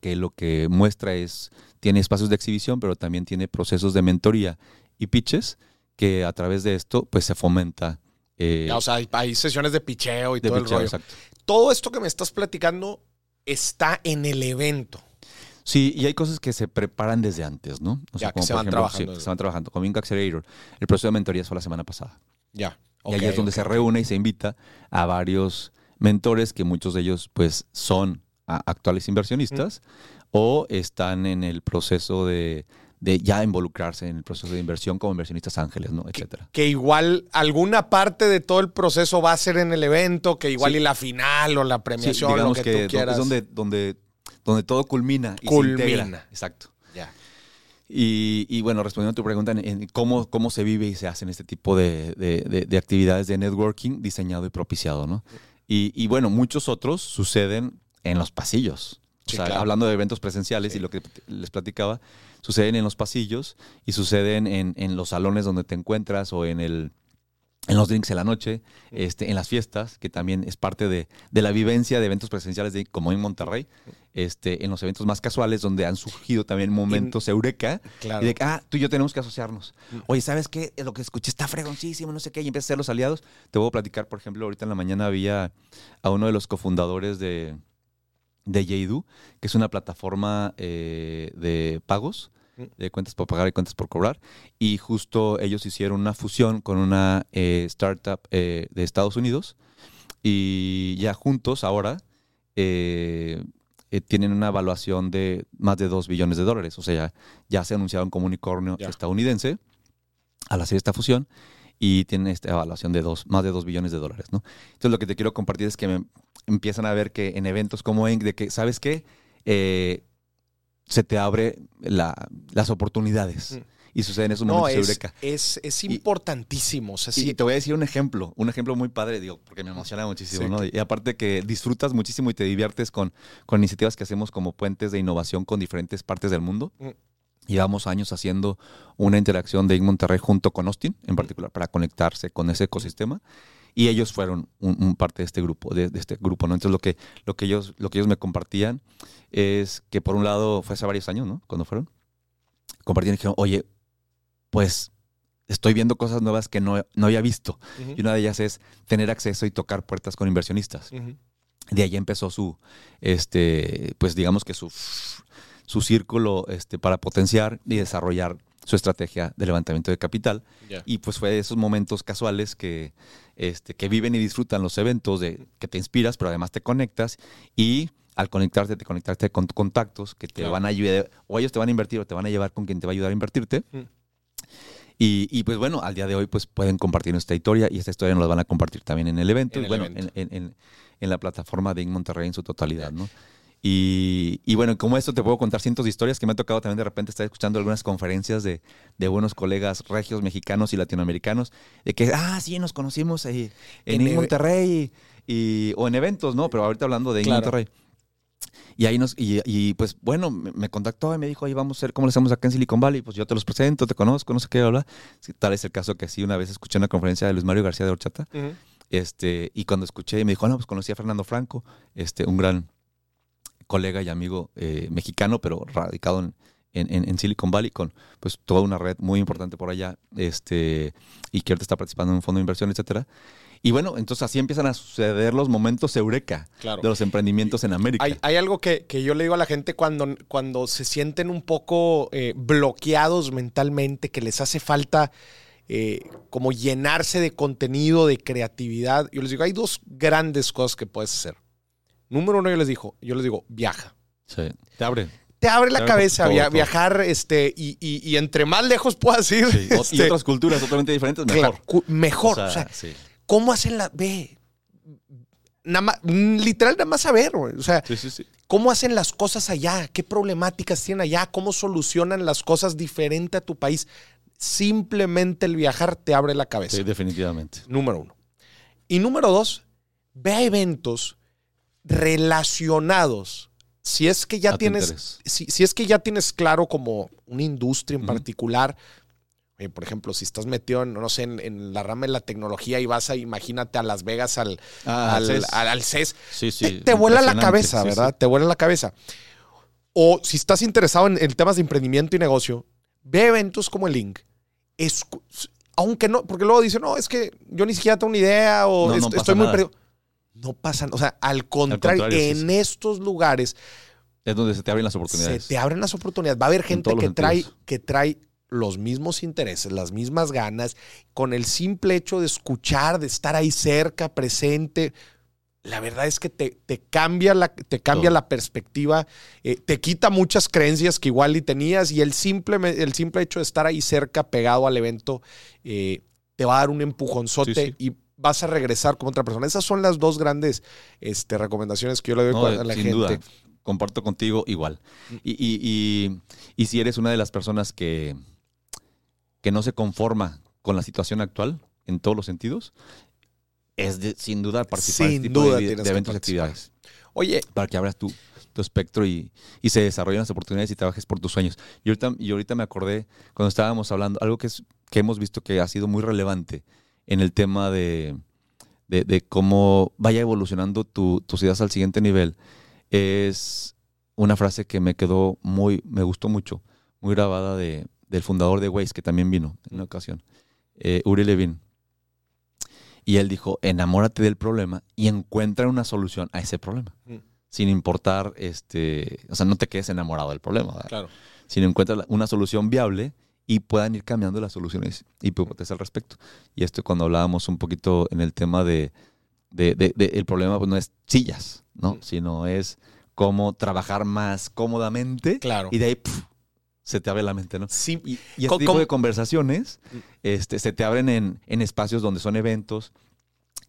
que lo que muestra es, tiene espacios de exhibición, pero también tiene procesos de mentoría y pitches, que a través de esto, pues se fomenta. Eh, o sea, hay, sesiones de picheo y todo el rollo. Todo esto que me estás platicando está en el evento. Sí, y hay cosas que se preparan desde antes, ¿no? O sea, como se van trabajando. se van trabajando. Como Accelerator, el proceso de mentoría fue la semana pasada. Ya. y ahí es donde se reúne y se invita a varios mentores, que muchos de ellos, pues, son actuales inversionistas o están en el proceso de, ya involucrarse en el proceso de inversión como inversionistas ángeles, ¿no? Etcétera. Que, igual alguna parte de todo el proceso va a ser en el evento, que igual y la final o la premiación, lo que, tú quieras. Es donde, donde donde todo culmina y culmina. Exacto. Ya. Y, bueno, respondiendo a tu pregunta en, cómo, cómo se vive y se hacen este tipo de, actividades de networking diseñado y propiciado, ¿no? Y, bueno, muchos otros suceden en los pasillos. O sea, hablando de eventos presenciales y lo que les platicaba, suceden en los pasillos y suceden en, en los salones donde te encuentras o en el, en los drinks en la noche, este, en las fiestas, que también es parte de, la vivencia de eventos presenciales de, como en Monterrey, este, en los eventos más casuales donde han surgido también momentos eureka. Y de que, ah, tú y yo tenemos que asociarnos. Oye, ¿sabes qué? Lo que escuché está fregoncísimo, no sé qué, y empieza a ser los aliados. Te voy a platicar, por ejemplo, ahorita en la mañana había a uno de los cofundadores de, de que es una plataforma eh, de pagos de cuentas por pagar y cuentas por cobrar. Y justo ellos hicieron una fusión con una eh, startup eh, de Estados Unidos y ya juntos ahora tienen una evaluación de más de 2 billones de dólares. O sea, ya, ya se anunciaron como unicornio estadounidense al hacer esta fusión y tienen esta evaluación de dos, más de 2 billones de dólares. ¿no? Entonces lo que te quiero compartir es que me empiezan a ver que en eventos como ENC, de que, ¿sabes qué? se te abre las oportunidades. Mm. Y sucede en esos momentos es. Es, es importantísimo. Y, te voy a decir un ejemplo, un ejemplo muy padre, digo, porque me emociona muchísimo, ¿no? Y aparte que disfrutas muchísimo y te diviertes con, con iniciativas que hacemos como puentes de innovación con diferentes partes del mundo. Mm. Llevamos años haciendo una interacción de Monterrey junto con Austin, en particular, para conectarse con ese ecosistema. y ellos fueron un, parte de este grupo, de, este grupo, ¿no? Entonces lo que, lo, que ellos, lo que ellos me compartían es que por un lado, fue hace varios años, ¿no? Cuando fueron, compartían y dijeron, oye, pues estoy viendo cosas nuevas que no, no había visto. Y una de ellas es tener acceso y tocar puertas con inversionistas. De ahí empezó su, este, pues digamos que su, su círculo este, para potenciar y desarrollar su estrategia de levantamiento de capital. Y pues fue de esos momentos casuales que, este, que viven y disfrutan los eventos, de que te inspiras, pero además te conectas y al conectarte, te conectarte con contactos que te van a ayudar, o ellos te van a invertir o te van a llevar con quien te va a ayudar a invertirte. Y, pues bueno, al día de hoy pues pueden compartir nuestra historia y esta historia nos la van a compartir también en el evento, y bueno, En, en, en, la plataforma de Monterrey en su totalidad, ¿no? Y, bueno, como esto te puedo contar cientos de historias que me ha tocado también de repente estar escuchando algunas conferencias de, buenos colegas regios, mexicanos y latinoamericanos, de que, ah, sí, nos conocimos ahí en, Monterrey y, o en eventos, ¿no? Pero ahorita hablando de Monterrey. Y ahí nos, y, pues bueno, me, contactó y me dijo, ahí vamos a ver cómo le hacemos acá en Silicon Valley. Pues yo te los presento, te conozco, no sé qué, habla. tal es el caso que sí, una vez escuché una conferencia de Luis Mario García de Horchata. este, y cuando escuché, me dijo, no, pues conocí a Fernando Franco, este, un gran colega y amigo eh, mexicano, pero radicado en, Silicon Valley, con pues toda una red muy importante por allá, este, y que ahorita está participando en un fondo de inversión, etcétera. Y bueno, entonces así empiezan a suceder los momentos eureka de los emprendimientos en América. Hay, algo que, yo le digo a la gente cuando, cuando se sienten un poco eh, bloqueados mentalmente, que les hace falta eh, como llenarse de contenido, de creatividad. Yo les digo, hay dos grandes cosas que puedes hacer. Número uno, yo les digo, yo les digo, viaja. Sí, te abre. Te abre la cabeza viajar, este, y, entre más lejos puedas ir. y este, otras culturas totalmente diferentes, mejor. mejor. O sea, ¿cómo hacen la. Ve. Nada más, literal, nada más saber, O sea, ¿cómo hacen las cosas allá? ¿Qué problemáticas tienen allá? ¿Cómo solucionan las cosas diferente a tu país? Simplemente el viajar te abre la cabeza. Sí, definitivamente. Número uno. Y número dos, ve a eventos relacionados. Si es que ya tienes, si, es que ya tienes claro como una industria en particular, eh, por ejemplo, si estás metido en, no sé, en, la rama de la tecnología y vas a, imagínate, a Las Vegas al, ah, al, CES, te, vuela la cabeza, ¿verdad? Te vuela la cabeza. O si estás interesado en, temas de emprendimiento y negocio, ve eventos como el Link. aunque no, porque luego dicen, no, es que yo ni siquiera tengo una idea o estoy muy perdido no pasan, o sea, al contrario, en estos lugares es donde se te abren las oportunidades. Se te abren las oportunidades. Va a haber gente que trae, que trae los mismos intereses, las mismas ganas, con el simple hecho de escuchar, de estar ahí cerca, presente. La verdad es que te, cambia, la, te cambia la perspectiva, eh, te quita muchas creencias que igual y tenías y el simple, el simple hecho de estar ahí cerca, pegado al evento, eh, te va a dar un empujonzote y vas a regresar como otra persona. Esas son las dos grandes este, recomendaciones que yo le doy a la sin gente. Duda. Comparto contigo igual. Mm. Y, si eres una de las personas que, que no se conforma con la situación actual en todos los sentidos, es sin duda participar en este tipo de, eventos y actividades. Oye. Para que abras tu, tu espectro y, y, se desarrollen las oportunidades y trabajes por tus sueños. Y ahorita, y ahorita me acordé, cuando estábamos hablando, algo que, es, que hemos visto que ha sido muy relevante en el tema de, cómo vaya evolucionando tu, tus ideas al siguiente nivel, es una frase que me quedó muy, me gustó mucho, muy grabada de, del fundador de Waze, que también vino en una ocasión, eh, Uri Levin. Y él dijo, enamórate del problema y encuentra una solución a ese problema. Mm. Sin importar, este, o sea, no te quedes enamorado del problema. Claro. Sino encuentra una solución viable y puedan ir cambiando las soluciones y hipótesis al respecto. Y esto cuando hablábamos un poquito en el tema de, el problema pues no es sillas, ¿no? Sino es cómo trabajar más cómodamente. Claro. Y de ahí se te abre la mente, ¿no? Sí. Y, este tipo de conversaciones mm. este, se te abren en, en, espacios donde son eventos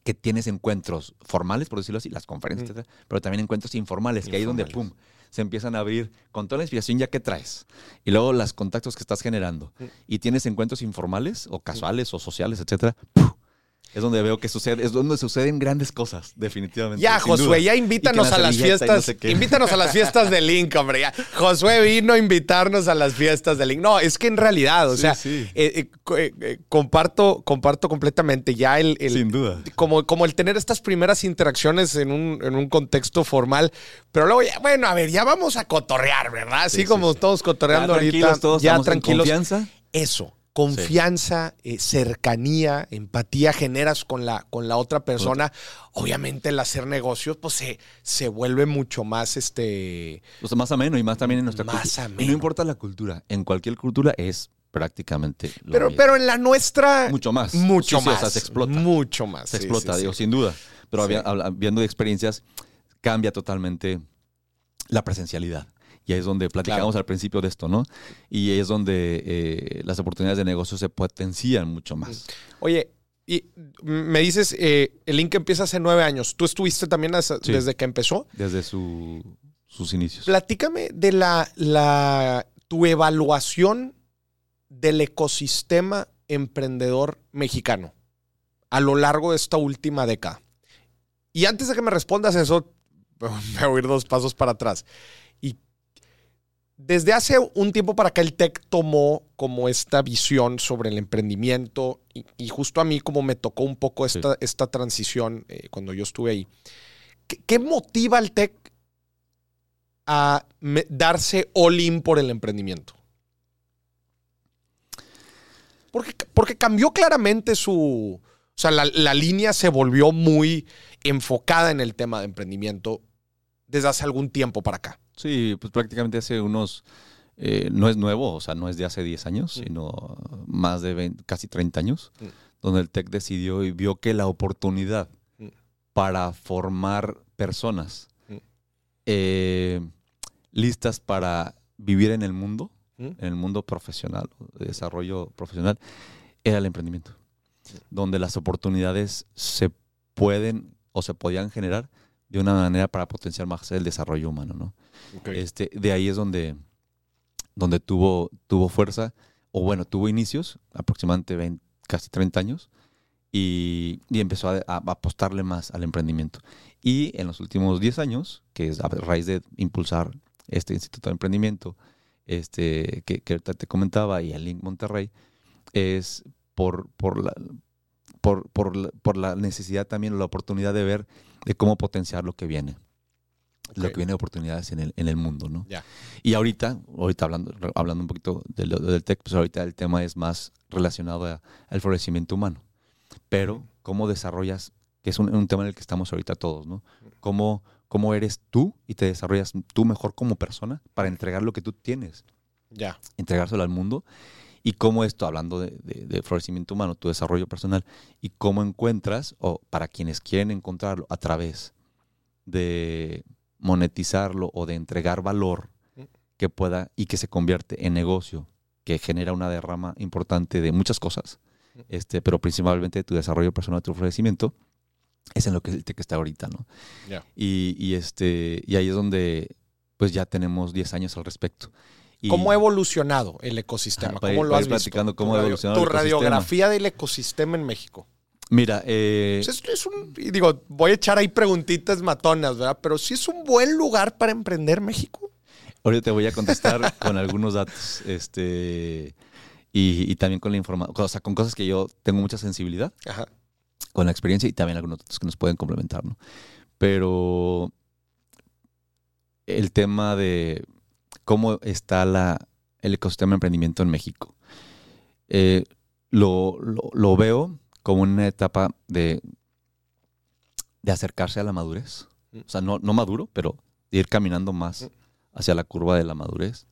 que tienes encuentros formales, por decirlo así, las conferencias, pero también encuentros informales, que ahí donde, pum, se empiezan a abrir con toda la inspiración ya que traes y luego los contactos que estás generando. Y tienes encuentros informales o casuales o sociales, etcétera, es donde veo que sucede, es donde suceden grandes cosas, definitivamente. Ya, Josué, duda. ya invítanos a las no fiestas. sé invítanos a las fiestas de Link, hombre. ya. Josué vino a invitarnos a las fiestas de Link. No, es que en realidad, o Sí, sea, sí. eh, eh, eh, comparto, comparto completamente ya el, el- Sin duda. Como, como el tener estas primeras interacciones en un, en un contexto formal, pero luego ya, bueno, a ver, ya vamos a cotorrear, ¿verdad? Así Sí, sí, como estamos cotorreando Ya ahorita, tranquilos todos, ya estamos en tranquilos. confianza. Eso, confianza, eh, cercanía, empatía generas con la, con la otra persona. Obviamente el hacer negocios, pues se, se vuelve mucho más este. O sea, más ameno y más también en nuestra Más cultura. Y no importa la cultura, en cualquier cultura es prácticamente lo Pero, mismo. pero en la nuestra. mucho más. Mucho Sí, sí, más. o sea, se explota. Mucho más. se sí, explota, sí, digo, sí. sin duda. Pero Sí. había- de experiencias, cambia totalmente la presencialidad. Y ahí es donde platicamos Claro. al principio de esto, ¿no? Y ahí es donde eh, las oportunidades de negocio se potencian mucho más. Oye, y me dices, eh, el link empieza hace nueve años. ¿Tú estuviste también hasta- Sí. desde que empezó? Desde su- sus inicios. Platícame de la, la tu evaluación del ecosistema emprendedor mexicano a lo largo de esta última década. Y antes de que me respondas eso, me voy a ir dos pasos para atrás. Desde hace un tiempo para acá el TEC tomó como esta visión sobre el emprendimiento y, y justo a mí como me tocó un poco esta, esta transición eh, cuando yo estuve ahí. ¿Qué, qué motiva al TEC a me- darse all in por el emprendimiento? Porque, porque cambió claramente su... O sea, la, la línea se volvió muy enfocada en el tema de emprendimiento desde hace algún tiempo para acá. Sí, pues prácticamente hace unos, eh, no es nuevo, o sea, no es de hace 10 años, Mm. sino más de 20, casi 30 años, Mm. donde el TEC decidió y vio que la oportunidad Mm. para formar personas eh, listas para vivir en el mundo, en el mundo profesional, de desarrollo profesional, era el emprendimiento, donde las oportunidades se pueden o se podían generar de una manera para potenciar más el desarrollo humano, ¿no? Este, de ahí es donde, donde tuvo, tuvo fuerza, o bueno, tuvo inicios, aproximadamente 20, casi 30 años, y, y empezó a, a apostarle más al emprendimiento. Y en los últimos 10 años, que es a raíz de impulsar este Instituto de Emprendimiento, este, que, que te comentaba, y el Link Monterrey, es por, por, la, por, por, por la necesidad también, la oportunidad de ver de cómo potenciar lo que viene. Lo Ok. que viene de oportunidades en el, en el mundo, ¿no? Ya. Y ahorita, ahorita hablando, hablando un poquito de lo- del tech, pues ahorita el tema es más relacionado a- al florecimiento humano. Pero, ¿cómo desarrollas? Que es un, un tema en el que estamos ahorita todos, ¿no? ¿Cómo, ¿Cómo eres tú y te desarrollas tú mejor como persona para entregar lo que tú tienes? Ya. entregárselo al mundo y cómo esto, hablando de, de- de florecimiento humano, tu desarrollo personal, y cómo encuentras, o para quienes quieren encontrarlo, a través de monetizarlo o de entregar valor que pueda y que se convierte en negocio, que genera una derrama importante de muchas cosas, este, pero principalmente de tu desarrollo personal, tu florecimiento, es en lo que el TEC está ahorita, ¿no? Y, y este, y ahí es donde pues ya tenemos 10 años al respecto. Y- ¿Cómo ha evolucionado el ecosistema? Ah, ¿Cómo ir- lo para has ir visto? platicando cómo Tu ha evolucionado Tu el ecosistema. radiografía del ecosistema en México. Mira, eh, Pues es, es un, digo, voy a echar ahí preguntitas matonas, ¿verdad? Pero sí es un buen lugar para emprender México. ahorita te voy a contestar con algunos datos, este, y, y también con la información, o sea, con cosas que yo tengo mucha sensibilidad, Ajá. con la experiencia y también algunos datos que nos pueden complementar, ¿no? Pero el tema de cómo está la, el ecosistema de emprendimiento en México, eh, lo, lo- lo veo como una etapa de, de acercarse a la madurez. O sea, no, no maduro, pero de ir caminando más hacia la curva de la madurez.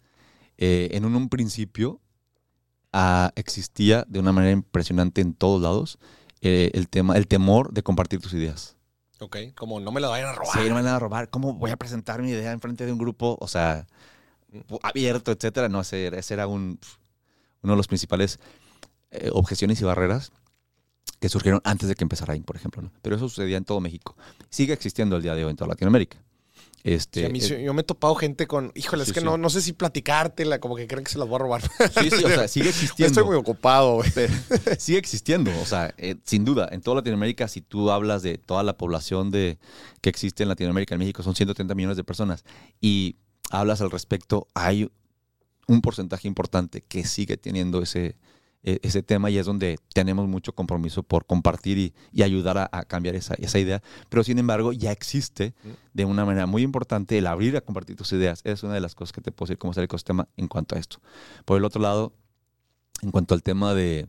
Eh, en un, un principio ah, existía de una manera impresionante en todos lados eh, el, tema, el temor de compartir tus ideas. Ok, como no me lo vayan a robar. Sí, no me van a robar. ¿Cómo voy a presentar mi idea en frente de un grupo? O sea, abierto, etcétera. No, ese, ese era un, uno de los principales eh, objeciones y barreras que surgieron antes de que empezara ahí, por ejemplo. ¿no? Pero eso sucedía en todo México. Sigue existiendo el día de hoy en toda Latinoamérica. Este, Sí, a mí sí- yo me he topado gente con, híjole, es que sí. no, no sé si platicártela, como que creen que se las voy a robar. sí, sí, o sea, sigue existiendo. Estoy muy ocupado, güey. sigue existiendo. O sea, eh, sin duda, en toda Latinoamérica, si tú hablas de toda la población de, que existe en Latinoamérica, en México, son 130 millones de personas, y hablas al respecto, hay un porcentaje importante que sigue teniendo ese, eh, ese tema y es donde tenemos mucho compromiso por compartir y, y ayudar a, a cambiar esa, esa idea. Pero sin embargo, ya existe de una manera muy importante el abrir a compartir tus ideas. Es una de las cosas que te puedo decir cómo está el ecosistema en cuanto a esto. Por el otro lado, en cuanto al tema de,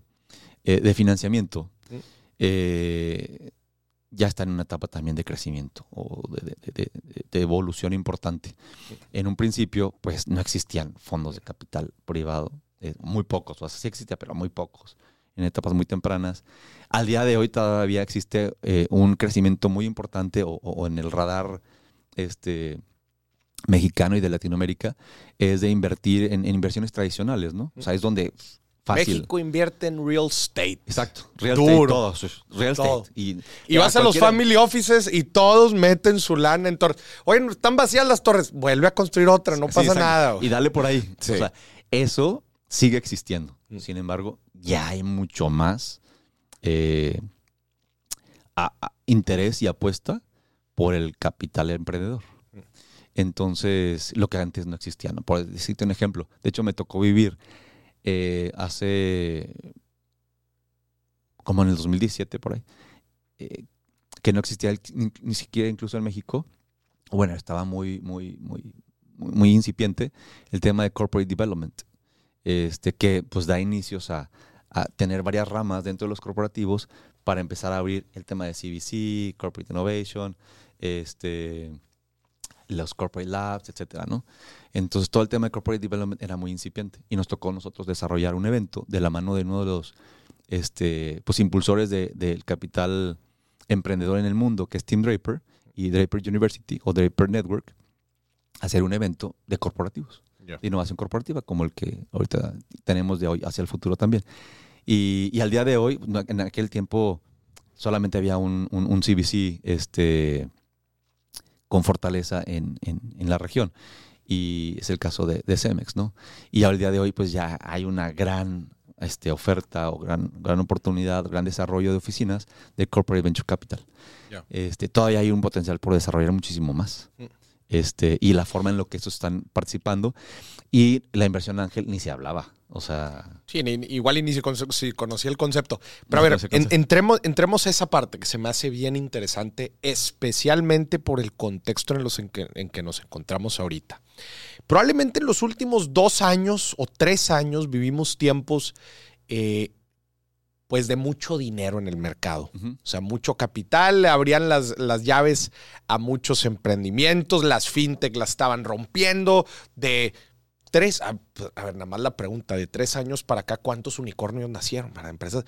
eh, de financiamiento, Mm. eh, ya está en una etapa también de crecimiento o de, de- de- de- de evolución importante. En un principio, pues no existían fondos de capital privado, eh, muy pocos, o sea, sí existía, pero muy pocos, en etapas muy tempranas. Al día de hoy todavía existe eh, un crecimiento muy importante o, o en el radar este, mexicano y de Latinoamérica, es de invertir en, en inversiones tradicionales, ¿no? O sea, es donde fácil. México invierte en real estate. Exacto. Real Duro. estate, todo. Real Todo. estate. Y, Y vas a los family offices y todos meten su lana en torres. Oye, están vacías las torres. Vuelve a construir otra, no Sí, pasa exacto. nada. güey. Y dale por ahí. Sí. O sea, eso sigue existiendo. Mm. Sin embargo, ya hay mucho más eh, a- a- interés y apuesta por el capital emprendedor. Mm. Entonces, lo que antes no existía, ¿no? Por decirte un ejemplo, de hecho me tocó vivir eh, hace como en el 2017 por ahí, eh, que no existía ni, siquiera incluso en México. Bueno, estaba muy, muy, muy, muy, incipiente el tema de corporate development, este, que pues da inicios a, a tener varias ramas dentro de los corporativos para empezar a abrir el tema de CVC, corporate innovation, este, los corporate labs, etcétera, ¿no? Entonces todo el tema de corporate development era muy incipiente y nos tocó a nosotros desarrollar un evento de la mano de uno de los este, pues, impulsores de- del capital emprendedor en el mundo, que es Tim Draper y Draper University o Draper Network, hacer un evento de corporativos, Ya. de innovación corporativa, como el que ahorita tenemos de hoy hacia el futuro también. Y, y al día de hoy, en aquel tiempo solamente había un, un, un CBC este, con fortaleza en, en- en la región. Y es el caso de, de Cemex, ¿no? Y al día de hoy, pues ya hay una gran este, oferta o gran, gran oportunidad, gran desarrollo de oficinas de Corporate Venture Capital. Este, todavía hay un potencial por desarrollar muchísimo más. Mm. Este, y la forma en lo que estos están participando. Y la inversión ángel ni se hablaba. O sea, Sí, igual y ni si, si conocía el concepto. Pero No a ver, en- entremos, entremos a esa parte que se me hace bien interesante, especialmente por el contexto en, los en, que, en que nos encontramos ahorita. Probablemente en los últimos dos años o tres años vivimos tiempos eh, pues de mucho dinero en el mercado. O sea, mucho capital, le abrían las, las llaves a muchos emprendimientos, las fintech las estaban rompiendo. De tres, a, a ver, nada más la pregunta, de tres años para acá, ¿cuántos unicornios nacieron para empresas?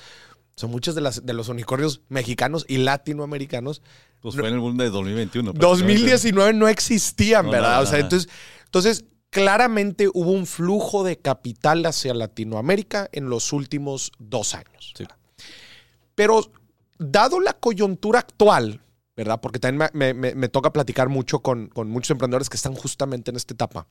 Son muchos de, las, de los unicornios mexicanos y latinoamericanos. pues fue en el mundo de 2021. prácticamente. 2019 no existían, No, ¿verdad? nada, o sea, nada. entonces, entonces, claramente hubo un flujo de capital hacia Latinoamérica en los últimos dos años. Pero dado la coyuntura actual, ¿verdad? Porque también me, me- me toca platicar mucho con, con muchos emprendedores que están justamente en esta etapa.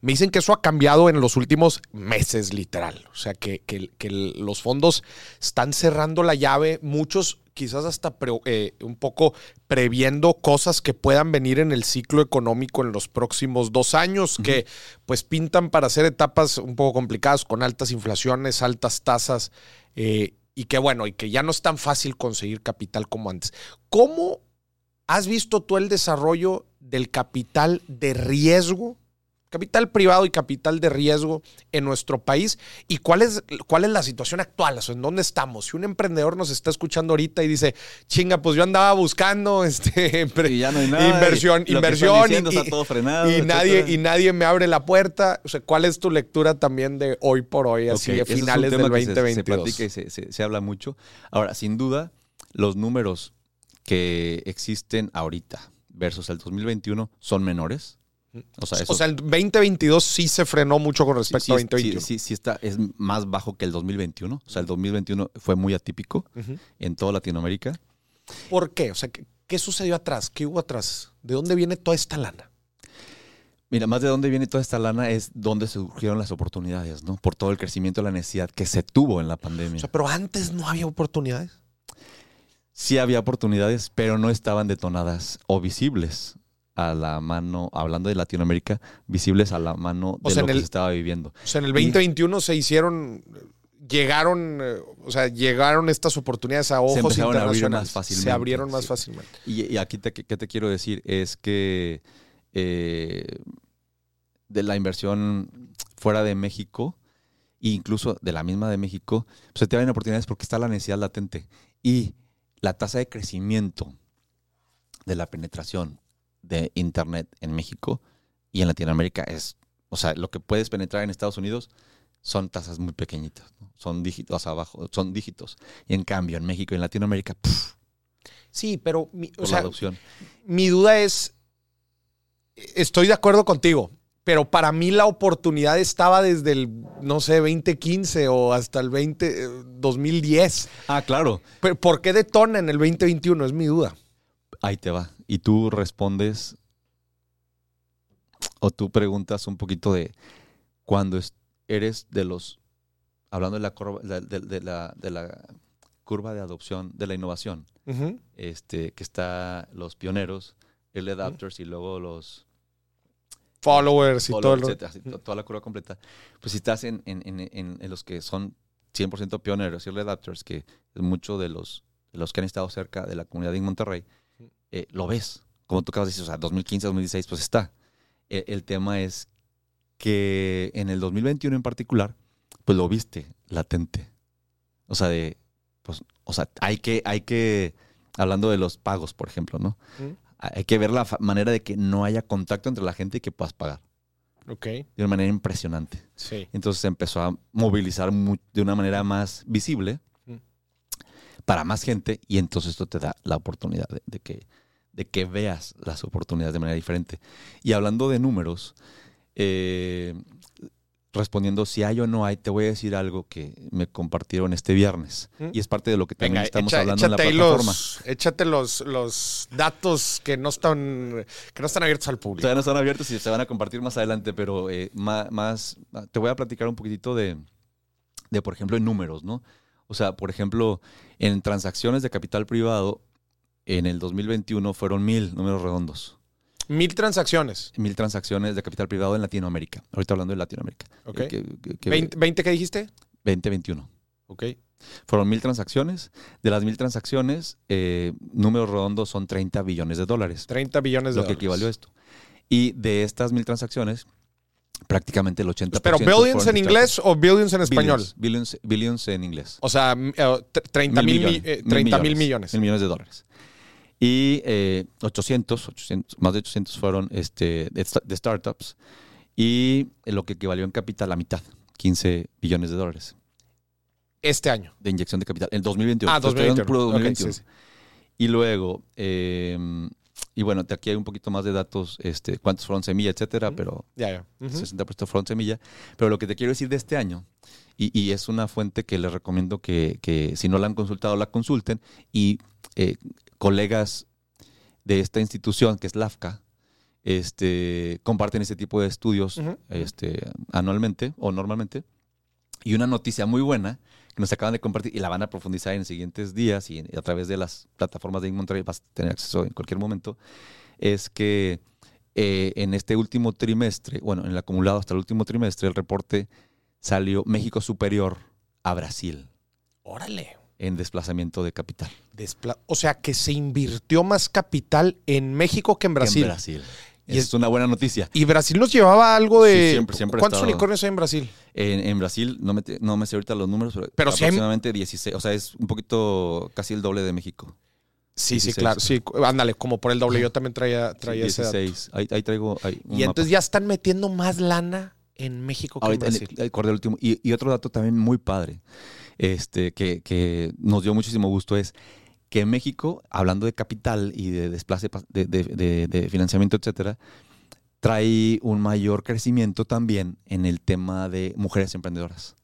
Me dicen que eso ha cambiado en los últimos meses, literal. O sea, que, que- que los fondos están cerrando la llave, muchos quizás hasta pre- eh, un poco previendo cosas que puedan venir en el ciclo económico en los próximos dos años, que pues pintan para ser etapas un poco complicadas, con altas inflaciones, altas tasas, eh, y que bueno, y que ya no es tan fácil conseguir capital como antes. ¿Cómo has visto tú el desarrollo del capital de riesgo? Capital privado y capital de riesgo en nuestro país. ¿Y cuál es, cuál es la situación actual? O sea, ¿En dónde estamos? Si un emprendedor nos está escuchando ahorita y dice, chinga, pues yo andaba buscando este, empre- Y ya no hay nada. inversión, y inversión y, está todo frenado. y nadie, y nadie me abre la puerta. O sea, ¿cuál es tu lectura también de hoy por hoy, así Ok, de finales del que se- Se, 2022? platica y se, se- se habla mucho. Ahora, sin duda, los números que existen ahorita versus el 2021 son menores. O sea, eso o sea, el 2022 sí se frenó mucho con sí, respecto sí, a sí, 2021. sí, sí está, es más bajo que el 2021. O sea, el 2021 fue muy atípico en toda Latinoamérica. ¿Por qué? O sea, ¿qué, ¿Qué sucedió atrás? ¿Qué hubo atrás? ¿De dónde viene toda esta lana? Mira, más de dónde viene toda esta lana es dónde surgieron las oportunidades, ¿no? Por todo el crecimiento de la necesidad que se tuvo en la pandemia. O sea, pero antes no había oportunidades. Sí había oportunidades, pero no estaban detonadas o visibles a la mano, hablando de Latinoamérica, visibles a la mano de O sea, lo que el- se estaba viviendo. O sea, en el 2021 se hicieron, llegaron, eh, o sea, llegaron estas oportunidades a ojos a abrir internacionales. más fácilmente, Se abrieron más sí. fácilmente. Y, y aquí te, ¿qué te quiero decir? Es que eh, de la inversión fuera de México, e incluso de la misma de México, pues se te abren oportunidades porque está la necesidad latente. Y la tasa de crecimiento de la penetración de Internet en México y en Latinoamérica es, o sea, lo que puedes penetrar en Estados Unidos son tasas muy pequeñitas, ¿no? son dígitos abajo, son dígitos. Y en cambio, en México y en Latinoamérica. Sí, pero, mi, o sea, mi duda es, estoy de acuerdo contigo, pero para mí la oportunidad estaba desde el, no sé, 2015 o hasta el 20, eh, 2010. Ah, claro. Pero, ¿Por qué detona en el 2021? Es mi duda. Ahí te va. Y tú respondes o tú preguntas un poquito de cuando es- eres de los, hablando de la, curva, de, de- de la, de la curva de adopción de la innovación, este, que está los pioneros, early adapters y luego los Followers y todo etcétera, to- toda la curva completa. Pues si estás en, en- en- en- los que son 100% pioneros y early adapters, que es mucho de los, de los que han estado cerca de la comunidad en Monterrey, eh, lo ves. Como tú acabas de decir, o sea, 2015, 2016, pues está. El, el tema es que en el 2021 en particular, pues lo viste latente. O sea, de, pues, o sea, hay que, hay que, hablando de los pagos, por ejemplo, ¿no? Mm. Hay que ver la manera de que no haya contacto entre la gente y que puedas pagar. Ok, De una manera impresionante. sí. Entonces se empezó a movilizar de una manera más visible. Para más gente y entonces esto te da la oportunidad de, de que, de que veas las oportunidades de manera diferente. Y hablando de números, eh, respondiendo si hay o no hay, te voy a decir algo que me compartieron este viernes Mm. y es parte de lo que también Venga, estamos echa- hablando en la plataforma. los, échate los, los datos que no están, que no están abiertos al público. Todavía no están abiertos y se van a compartir más adelante, pero eh, más, te voy a platicar un poquitito de, de, por ejemplo, en números, ¿no? O sea, por ejemplo, en transacciones de capital privado, en el 2021 fueron mil números redondos. Mil transacciones. Mil transacciones de capital privado en Latinoamérica. Ahorita hablando de Latinoamérica. Ok. Eh, que- que- que- ¿Veinte, veinte qué dijiste? 2021. Ok. Fueron mil transacciones. De las mil transacciones, eh, números redondos son 30 billones de dólares. 30 billones de lo que dólares. equivalió a esto. Y de estas mil transacciones, prácticamente el 80%. Pero billions en inglés o billions en español. Billions, billions, billions en inglés. O sea, m- eh, t- 30 mil, millones, eh, 30 mil millones. Mil millones de dólares. Y eh, 800, 800, más de 800 fueron este, de, sta- de startups. Y lo que equivalió en capital, la mitad, 15 billones de dólares Este año. de inyección de capital. En 2021. Ah, Estoy hablando 2021. puro Ok, 2021. sí, sí. Y luego, eh, y bueno, de aquí hay un poquito más de datos, este, cuántos fueron semilla, etcétera, pero Ya, ya. Ujú. 60% fueron semilla. Pero lo que te quiero decir de este año, y, y es una fuente que les recomiendo que, que si no la han consultado, la consulten, y eh, colegas de esta institución, que es LAFCA, este, comparten este tipo de estudios Ujú. este, anualmente o normalmente. Y una noticia muy buena nos acaban de compartir y la van a profundizar en siguientes días y, a través de las plataformas de Monterrey vas a tener acceso en cualquier momento, es que eh, en este último trimestre, bueno, en el acumulado hasta el último trimestre, el reporte salió México superior a Brasil Órale. en desplazamiento de capital. Despla- o sea, que se invirtió más capital en México que en Brasil. En Brasil. Y es, es- una buena noticia. Y Brasil nos llevaba algo de. Sí, siempre, siempre ¿Cuántos estado- unicornios hay en Brasil? En, en Brasil, no me, te- no me sé ahorita los números, pero, Pero hay- aproximadamente 16. O sea, es un poquito casi el doble de México. Sí, sí, 16. claro. Sí, ándale, como por el doble. Yo también traía, traía ese dato. 16. Ahí, ahí traigo. ahí un Y mapa. entonces ya están metiendo más lana en México que Ahorita en Brasil. el último. Y, y otro dato también muy padre, este, que, que nos dio muchísimo gusto es que México, hablando de capital y de desplace de, de- de- de financiamiento, etcétera, trae un mayor crecimiento también en el tema de mujeres emprendedoras.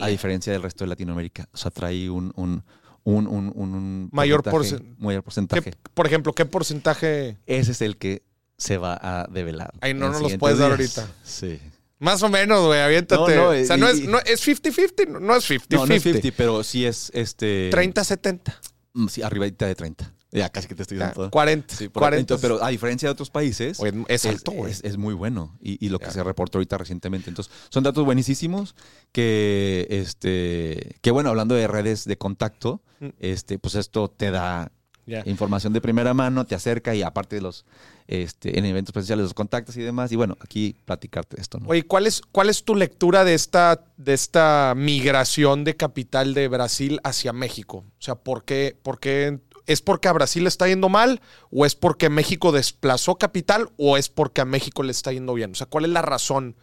A diferencia del resto de Latinoamérica. O sea, trae un, un- un, un- Mayor porcentaje- porcen- mayor porcentaje. ¿Qué- por ejemplo, ¿qué porcentaje? Ese es el que se va a develar. Ay, no nos los puedes dar ahorita. Sí. Más o menos, güey, aviéntate. No, no, o sea, no y- es, no, es 50-50, no, no es 50-50. No, no es 50, pero sí es este. 30-70. Mm, Sí, arribita de 30. Ya, casi que te estoy todo. 40. Sí, por- 40. entonces, pero a diferencia de otros países, Oye, es alto, es, es muy bueno y, y lo que se reportó ahorita recientemente. Entonces, son datos buenísimos que, este, que bueno, hablando de redes de contacto, Mm. este, pues esto te da Ya. información de primera mano, te acerca y aparte de los, este, en eventos presenciales los contactos y demás. Y bueno, aquí platicarte de esto, ¿no? Oye, ¿cuál es, ¿cuál es tu lectura de esta, de esta migración de capital de Brasil hacia México? O sea, ¿por qué, por qué- ¿es porque a Brasil le está yendo mal? ¿O es porque México desplazó capital? ¿O es porque a México le está yendo bien? O sea, ¿cuál es la razón?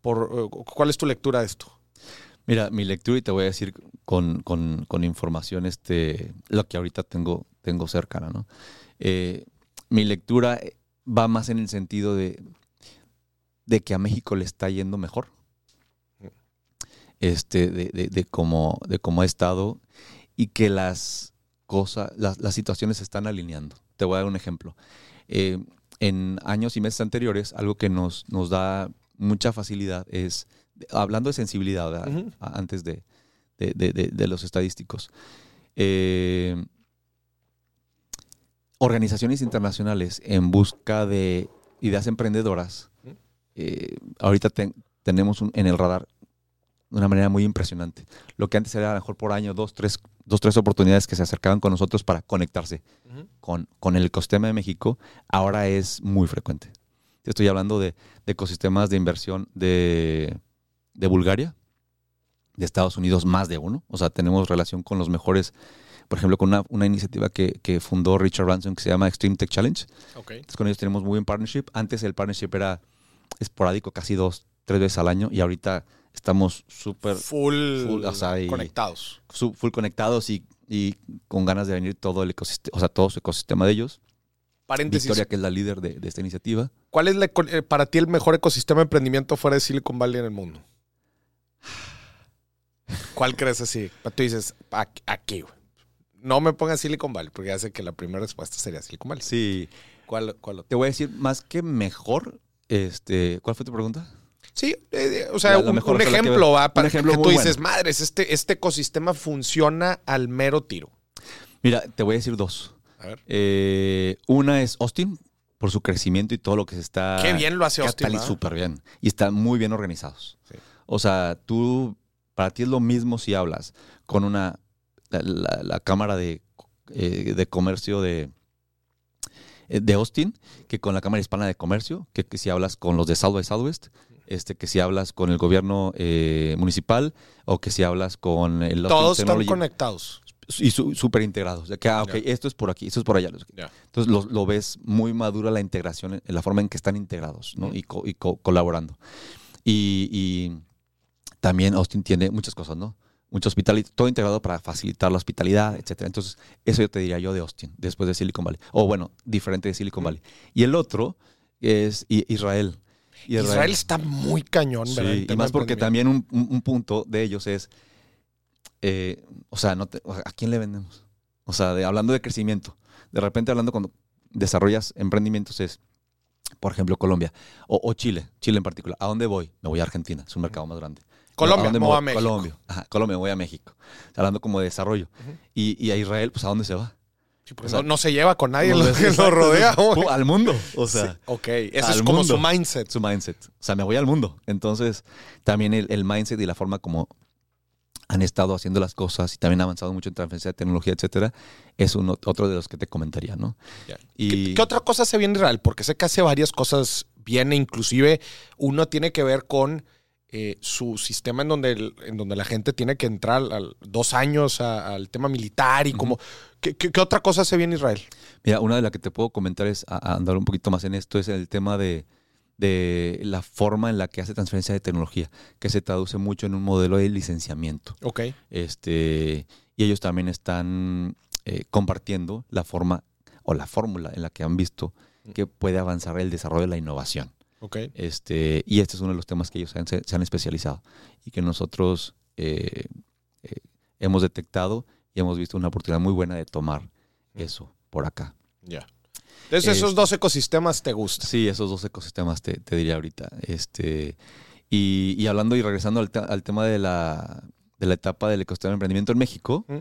Por, eh, ¿Cuál es tu lectura de esto? Mira, mi lectura, y te voy a decir con, con- con información, este, lo que ahorita tengo, tengo cercana, ¿no? Eh, mi lectura va más en el sentido de, de que a México le está yendo mejor. Este, de, de, de cómo, de cómo ha estado y que las cosas, las, las situaciones se están alineando. Te voy a dar un ejemplo. Eh, en años y meses anteriores, algo que nos, nos da mucha facilidad es, hablando de sensibilidad, antes de, de- de- de- de los estadísticos, eh, organizaciones internacionales en busca de ideas emprendedoras, eh, ahorita ten- tenemos un- en el radar de una manera muy impresionante. Lo que antes era a lo mejor por año, dos, tres, dos, tres oportunidades que se acercaban con nosotros para conectarse con, con el ecosistema de México, ahora es muy frecuente. Te estoy hablando de, de ecosistemas de inversión de, de Bulgaria, de Estados Unidos, más de uno. O sea, tenemos relación con los mejores, por ejemplo, con una, una iniciativa que, que fundó Richard Branson que se llama Extreme Tech Challenge. Ok. Entonces, con ellos tenemos muy buen partnership. Antes el partnership era esporádico, casi dos, tres veces al año, y ahorita estamos súper Full, full, o sea, y- conectados. full conectados y, y con ganas de venir todo el ecosistema, o sea, todo su ecosistema de ellos. Paréntesis. Victoria, que es la líder de, de esta iniciativa. ¿Cuál es la eh, para ti el mejor ecosistema de emprendimiento fuera de Silicon Valley en el mundo? ¿Cuál crees así? Tú dices, "Ac- aquí, güey. No me pongas Silicon Valley, porque ya sé que la primera respuesta sería Silicon Valley. Sí. ¿Cuál, cuál? Te voy a decir, más que mejor, este, ¿cuál fue tu pregunta? Sí, eh, o sea, La- la un, mejor, un o sea, que- ejemplo, ¿va? Para un ejemplo que tú dices, bueno. madres, este, este ecosistema funciona al mero tiro. Mira, te voy a decir dos. A ver. Eh, una es Austin, por su crecimiento y todo lo que se está... Qué bien lo hace Austin. Súper bien. Y están muy bien organizados. Sí. O sea, tú, para ti es lo mismo si hablas con una, la, la- la Cámara de, eh, de Comercio de, eh, de Austin, que con la Cámara Hispana de Comercio, que, que si hablas con los de South by Southwest, este, que si hablas con el gobierno eh, municipal o que si hablas con el Austin Todos están conectados. y su- súper integrados. De que, ah, ok, esto es por aquí, esto es por allá. Entonces lo, lo ves muy madura la integración, en la forma en que están integrados ¿no? Y, co- y co- colaborando. Y, y también Austin tiene muchas cosas, ¿no? Mucho hospital, todo integrado para facilitar la hospitalidad, etcétera. Entonces, eso yo te diría yo de Austin, después de Silicon Valley. O bueno, diferente de Silicon Valley. Y el otro es Israel. Israel, está muy cañón, Sí, ¿verdad? En y más porque también un, un- un punto de ellos es, eh, o sea, no te- ¿a quién le vendemos? O sea, de- hablando de crecimiento, de repente hablando cuando desarrollas emprendimientos es, por ejemplo, Colombia o, o Chile, Chile en particular. ¿A dónde voy? Me voy a Argentina, es un mercado más grande. Colombia, ¿A dónde me voy a? México. Colombia, Ajá, Colombia, me voy a México. Hablando como de desarrollo. Y, y a Israel, pues ¿a dónde se va? Sí, o sea, no, no se lleva con nadie No, lo que lo rodea. al mundo. O sea, Sí, ok, eso es como su mindset. su mindset. O sea, me voy al mundo. Entonces, también el, el mindset y la forma como han estado haciendo las cosas y también han avanzado mucho en transferencia de tecnología, etcétera, es uno, otro de los que te comentaría, ¿no? Y ¿Qué, qué otra cosa se ve en Israel? Porque sé que hace varias cosas bien, e inclusive uno tiene que ver con eh, su sistema en donde, el- en donde la gente tiene que entrar al, dos años a- al tema militar y como... ¿qué, qué, qué otra cosa se ve en Israel? Mira, una de las que te puedo comentar es a- a andar un poquito más en esto, es el tema de, de la forma en la que hace transferencia de tecnología, que se traduce mucho en un modelo de licenciamiento. Ok. Este, y ellos también están eh, compartiendo la forma o la fórmula en la que han visto que puede avanzar el desarrollo de la innovación. Ok. Este, y este es uno de los temas que ellos se han, se han especializado y que nosotros eh, eh, hemos detectado y hemos visto una oportunidad muy buena de tomar eso por acá. Ya. Entonces, esos Este- dos ecosistemas te gustan. Sí, esos dos ecosistemas te, te diría ahorita. Este, y, y hablando y regresando al, al tema de la, de la etapa del ecosistema de emprendimiento en México, ¿Mm?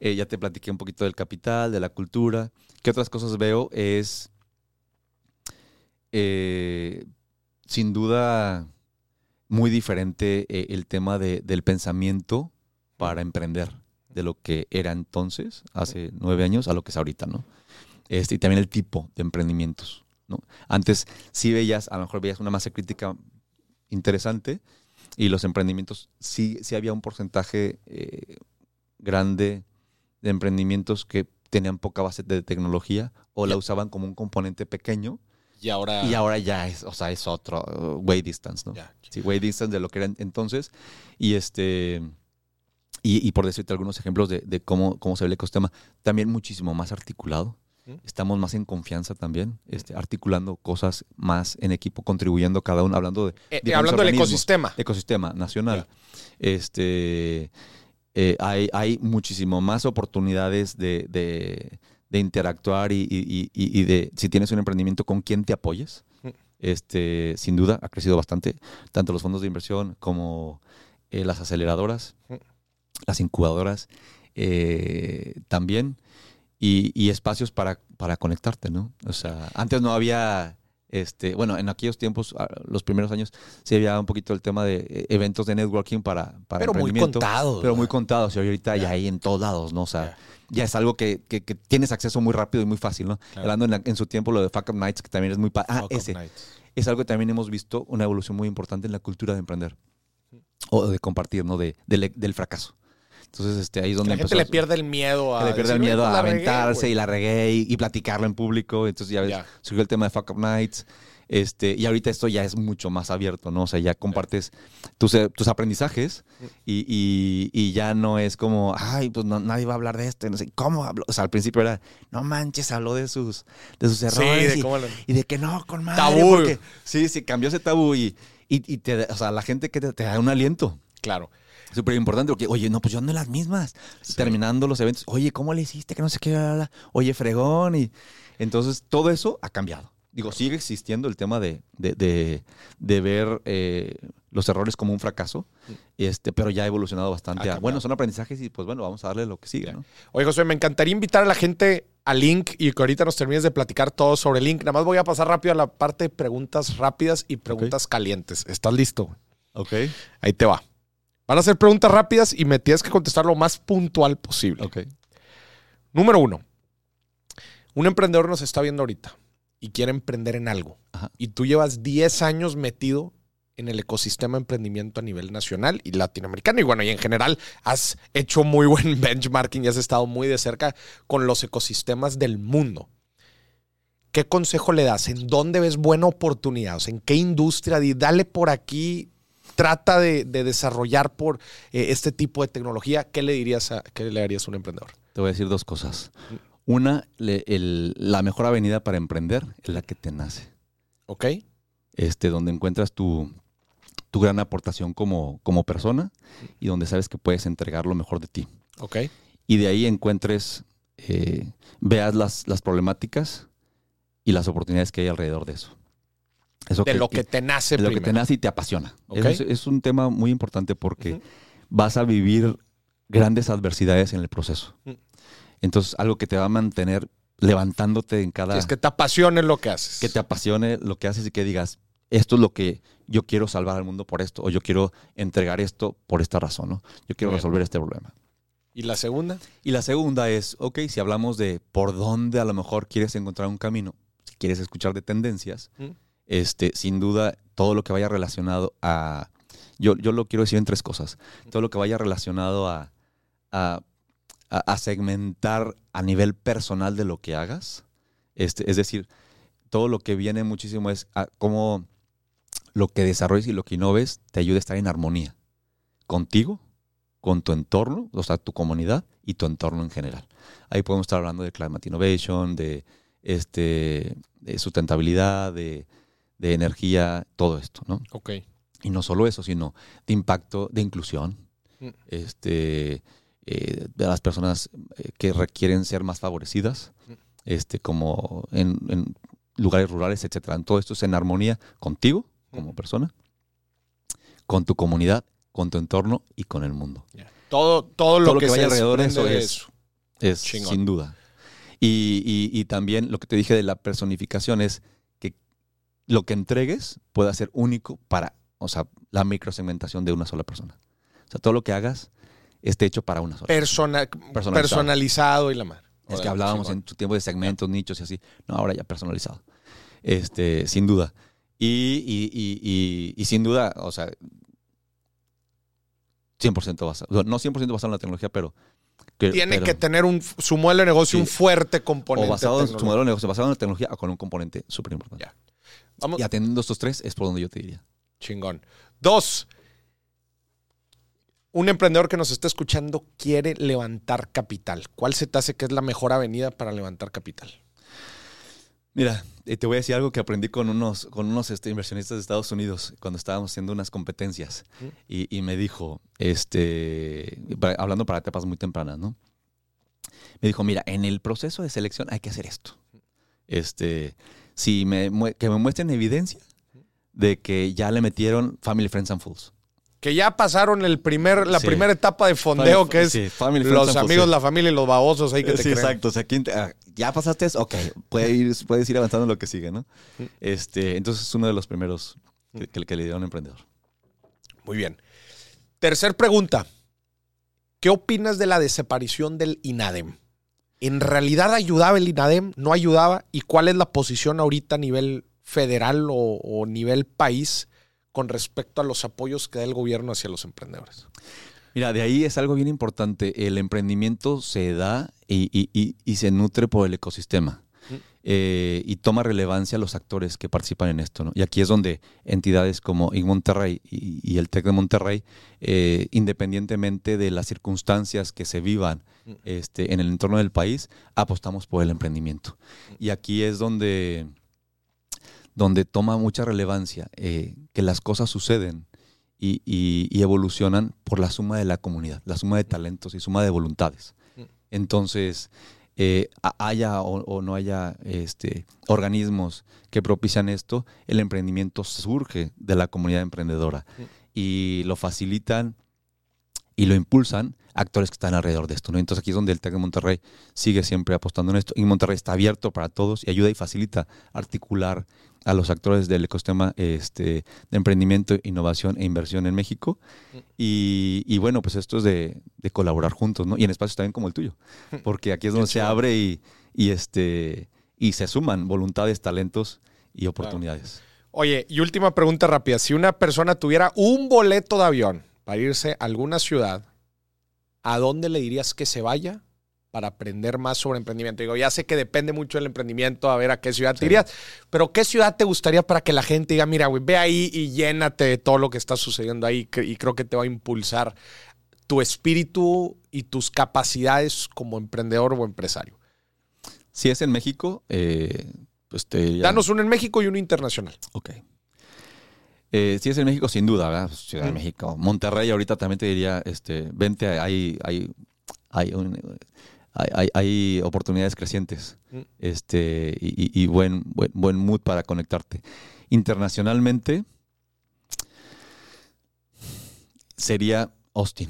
eh, ya te platiqué un poquito del capital, de la cultura. ¿Qué otras cosas veo? Es, eh, sin duda, muy diferente eh, el tema de- del pensamiento para emprender de lo que era entonces, hace nueve años, a lo que es ahorita, ¿no? Este, y también el tipo de emprendimientos, ¿no? Antes sí veías, a lo mejor veías una masa crítica interesante y los emprendimientos sí, sí había un porcentaje eh, grande de emprendimientos que tenían poca base de tecnología o la usaban como un componente pequeño Y ahora. y ahora ya es, o sea, es otro uh, way distance, ¿no? Sí, way distance de lo que era en- entonces. Y este. Y, y por decirte algunos ejemplos de, de cómo, cómo se ve el ecosistema, también muchísimo más articulado. ¿Mm? Estamos más en confianza también, este, articulando cosas más en equipo, contribuyendo cada uno, hablando de Eh, eh, hablando del ecosistema. ecosistema nacional. Este, eh, hay, hay muchísimo más oportunidades de, de- de interactuar y, y- y- y de, si tienes un emprendimiento, con quién te apoyes. Mm. Este, sin duda, ha crecido bastante, tanto los fondos de inversión como eh, las aceleradoras, Mm. las incubadoras eh, también, y, y espacios para, para conectarte, ¿no? O sea, antes no había, este, bueno, en aquellos tiempos, ah, los primeros años, sí había un poquito el tema de eh, eventos de networking para, para Pero muy emprendimiento, contado. Pero muy contados, y ahorita ya, Ya. hay en todos lados, ¿no? O sea, Ya. ya es algo que, que- que tienes acceso muy rápido y muy fácil, ¿no? Claro. Hablando en, la- en su tiempo lo de Fuck Up Nights, que también es muy... pa- Ah, Fuck ese es algo que también hemos visto una evolución muy importante en la cultura de emprender o de compartir, ¿no? De, del fracaso. Entonces, este, ahí es donde La gente empezó le a- pierde el miedo a. le pierde el miedo "Oye, a pues regué, aventarse güey". y la regué y, y platicarlo en público. Entonces ya ves, surgió el tema de Fuck Up Nights. Este, y ahorita esto ya es mucho más abierto, ¿no? O sea, ya compartes tus, eh, tus aprendizajes y, y- y ya no es como, ay, pues no- nadie va a hablar de esto. No sé, ¿cómo habló? O sea, al principio era, no manches, habló de sus, de sus Sí, errores. de y, cómo lo- y de que no, con madre. Tabú. porque- sí, sí, cambió ese tabú y, te, o sea, la gente que te, te da un aliento. Claro. Súper importante porque, oye, no, pues yo ando en las mismas. Terminando los eventos, oye, ¿cómo le hiciste? Que no sé qué, bla, bla, bla. oye, fregón. Y entonces todo eso ha cambiado. Digo, sigue existiendo el tema de, de, de- de ver eh, los errores como un fracaso, este, pero ya ha evolucionado bastante. Ha a, bueno, son aprendizajes y pues bueno, vamos a darle lo que sigue. ¿no? Oye, José, me encantaría invitar a la gente a Link y que ahorita nos termines de platicar todo sobre Link. Nada más voy a pasar rápido a la parte de preguntas rápidas y preguntas calientes. ¿Estás listo? Ok. Ahí te va. Van a ser preguntas rápidas y me tienes que contestar lo más puntual posible. Ok. Número uno. Un emprendedor nos está viendo ahorita y quiere emprender en algo. Ajá. Y tú llevas 10 años metido en el ecosistema de emprendimiento a nivel nacional y latinoamericano. Y bueno, y en general has hecho muy buen benchmarking y has estado muy de cerca con los ecosistemas del mundo. ¿Qué consejo le das? ¿En dónde ves buena oportunidad? O sea, ¿En qué industria? Dale por aquí, trata de, de desarrollar por eh, este tipo de tecnología. ¿Qué le dirías a, qué le darías a un emprendedor? Te voy a decir dos cosas. Una, le- el- la mejor avenida para emprender es la que te nace. ¿Ok? este, donde encuentras tu, tu gran aportación como, como persona y donde sabes que puedes entregar lo mejor de ti. ¿Ok? Y de ahí encuentres, eh, veas las, las problemáticas y las oportunidades que hay alrededor de eso. Eso De lo que te nace de lo que te nace y te apasiona. Ok. Eso Es, es un tema muy importante porque vas a vivir grandes adversidades en el proceso. Mm. Entonces, algo que te va a mantener levantándote en cada Es que te apasione lo que haces. que te apasione lo que haces y que digas, esto es lo que yo quiero salvar al mundo por esto, o yo quiero entregar esto por esta razón, ¿no? Yo quiero bien. resolver este problema. ¿Y la segunda? Y la segunda es, ok, si hablamos de por dónde a lo mejor quieres encontrar un camino, si quieres escuchar de tendencias, Mm. Este, sin duda, todo lo que vaya relacionado a, yo, yo lo quiero decir en tres cosas, todo lo que vaya relacionado a, a, a- segmentar a nivel personal de lo que hagas, este, es decir, todo lo que viene muchísimo es a cómo lo que desarrolles y lo que innoves te ayude a estar en armonía contigo, con tu entorno, o sea, tu comunidad y tu entorno en general. Ahí podemos estar hablando de climate innovation, de, este, de sustentabilidad, de, de energía, todo esto, ¿no? Ok. Y no solo eso, sino de impacto, de inclusión, Mm. este, eh, de las personas eh, que requieren ser más favorecidas, este, como en, en lugares rurales, etcétera. Todo esto es en armonía contigo como persona, con tu comunidad, con tu entorno y con el mundo. Todo, todo lo Todo lo que, que vaya alrededor de eso es- Es sin duda. Y, y- y también lo que te dije de la personificación es lo que entregues pueda ser único para, o sea, la microsegmentación de una sola persona. O sea, todo lo que hagas esté hecho para una sola. Persona- Personalizado. personalizado y la madre. Es que hablábamos en tu tiempo de segmentos, nichos y así. No, ahora ya personalizado. Este, sin duda. Y, y- y- sin duda, o sea, 100% basado. No 100% basado en la tecnología, pero. que- Tiene pero- que tener un, su modelo de negocio Sí. un fuerte O componente. basado en su modelo de negocio, basado en la tecnología o con un componente súper importante. Ya. Vamos, Y atendiendo estos tres es por donde yo te diría. Chingón. Dos. Un emprendedor que nos está escuchando quiere levantar capital. ¿Cuál se te hace que es la mejor avenida para levantar capital? Mira, eh, te voy a decir algo que aprendí con unos, con unos este, inversionistas de Estados Unidos cuando estábamos haciendo unas competencias. Mm. Y, y me dijo, este, hablando para etapas muy tempranas, ¿no? Me dijo, mira, en el proceso de selección hay que hacer esto. Este, si me, que me muestren evidencia de que ya le metieron Family, Friends and Fools. Que ya pasaron el primer, la Sí. primera etapa de fondeo, que es Sí, Family, Friends los Fools, amigos, la familia y los babosos ahí que te sí, creen. exacto. O sea, ¿quién te- ah, ya pasaste eso, ok, puede ir, puedes ir avanzando en lo que sigue, ¿no? Este, entonces es uno de los primeros que, que- que le dio a un emprendedor. Muy bien. Tercer pregunta. ¿Qué opinas de la desaparición del INADEM? ¿En realidad ayudaba el INADEM? ¿No ayudaba? ¿Y cuál es la posición ahorita a nivel federal o, o nivel país con respecto a los apoyos que da el gobierno hacia los emprendedores? Mira, de ahí es algo bien importante. El emprendimiento se da y, y- y- y se nutre por el ecosistema. Mm. Eh, y toma relevancia los actores que participan en esto. ¿no? Y aquí es donde entidades como IN Monterrey y, y el TEC de Monterrey, eh, independientemente de las circunstancias que se vivan Mm. este, en el entorno del país, apostamos por el emprendimiento. Y aquí es donde, donde toma mucha relevancia eh, que las cosas suceden y, y- y evolucionan por la suma de la comunidad, la suma de talentos y suma de voluntades. Mm. Entonces, eh, ha- haya o, o no haya este, organismos que propician esto, el emprendimiento surge de la comunidad emprendedora y lo facilitan y lo impulsan actores que están alrededor de esto. ¿no? Entonces aquí es donde el TEC de Monterrey sigue siempre apostando en esto. Y Monterrey está abierto para todos y ayuda y facilita articular a los actores del ecosistema este, de emprendimiento, innovación e inversión en México. Y, y bueno, pues esto es de, de colaborar juntos, ¿no? Y en espacios también como el tuyo, porque aquí es donde se abre y, y, este, y se suman voluntades, talentos y oportunidades. Oye, y última pregunta rápida. Si una persona tuviera un boleto de avión para irse a alguna ciudad, ¿a dónde le dirías que se vaya para aprender más sobre emprendimiento? Digo, ya sé que depende mucho del emprendimiento, a ver a qué ciudad te irías, pero ¿qué ciudad te gustaría para que la gente diga, mira, güey, ve ahí y llénate de todo lo que está sucediendo ahí y creo que te va a impulsar tu espíritu y tus capacidades como emprendedor o empresario? Si es en México, eh, pues te Danos uno en México y uno internacional. Ok. Eh, si es en México, sin duda, ¿verdad? Pues, Ciudad de Mm. México. Monterrey ahorita también te diría, este, vente, hay, hay, hay, un- hay, hay- hay oportunidades crecientes Mm. este, y, y- y buen, buen, buen mood para conectarte. Internacionalmente sería Austin.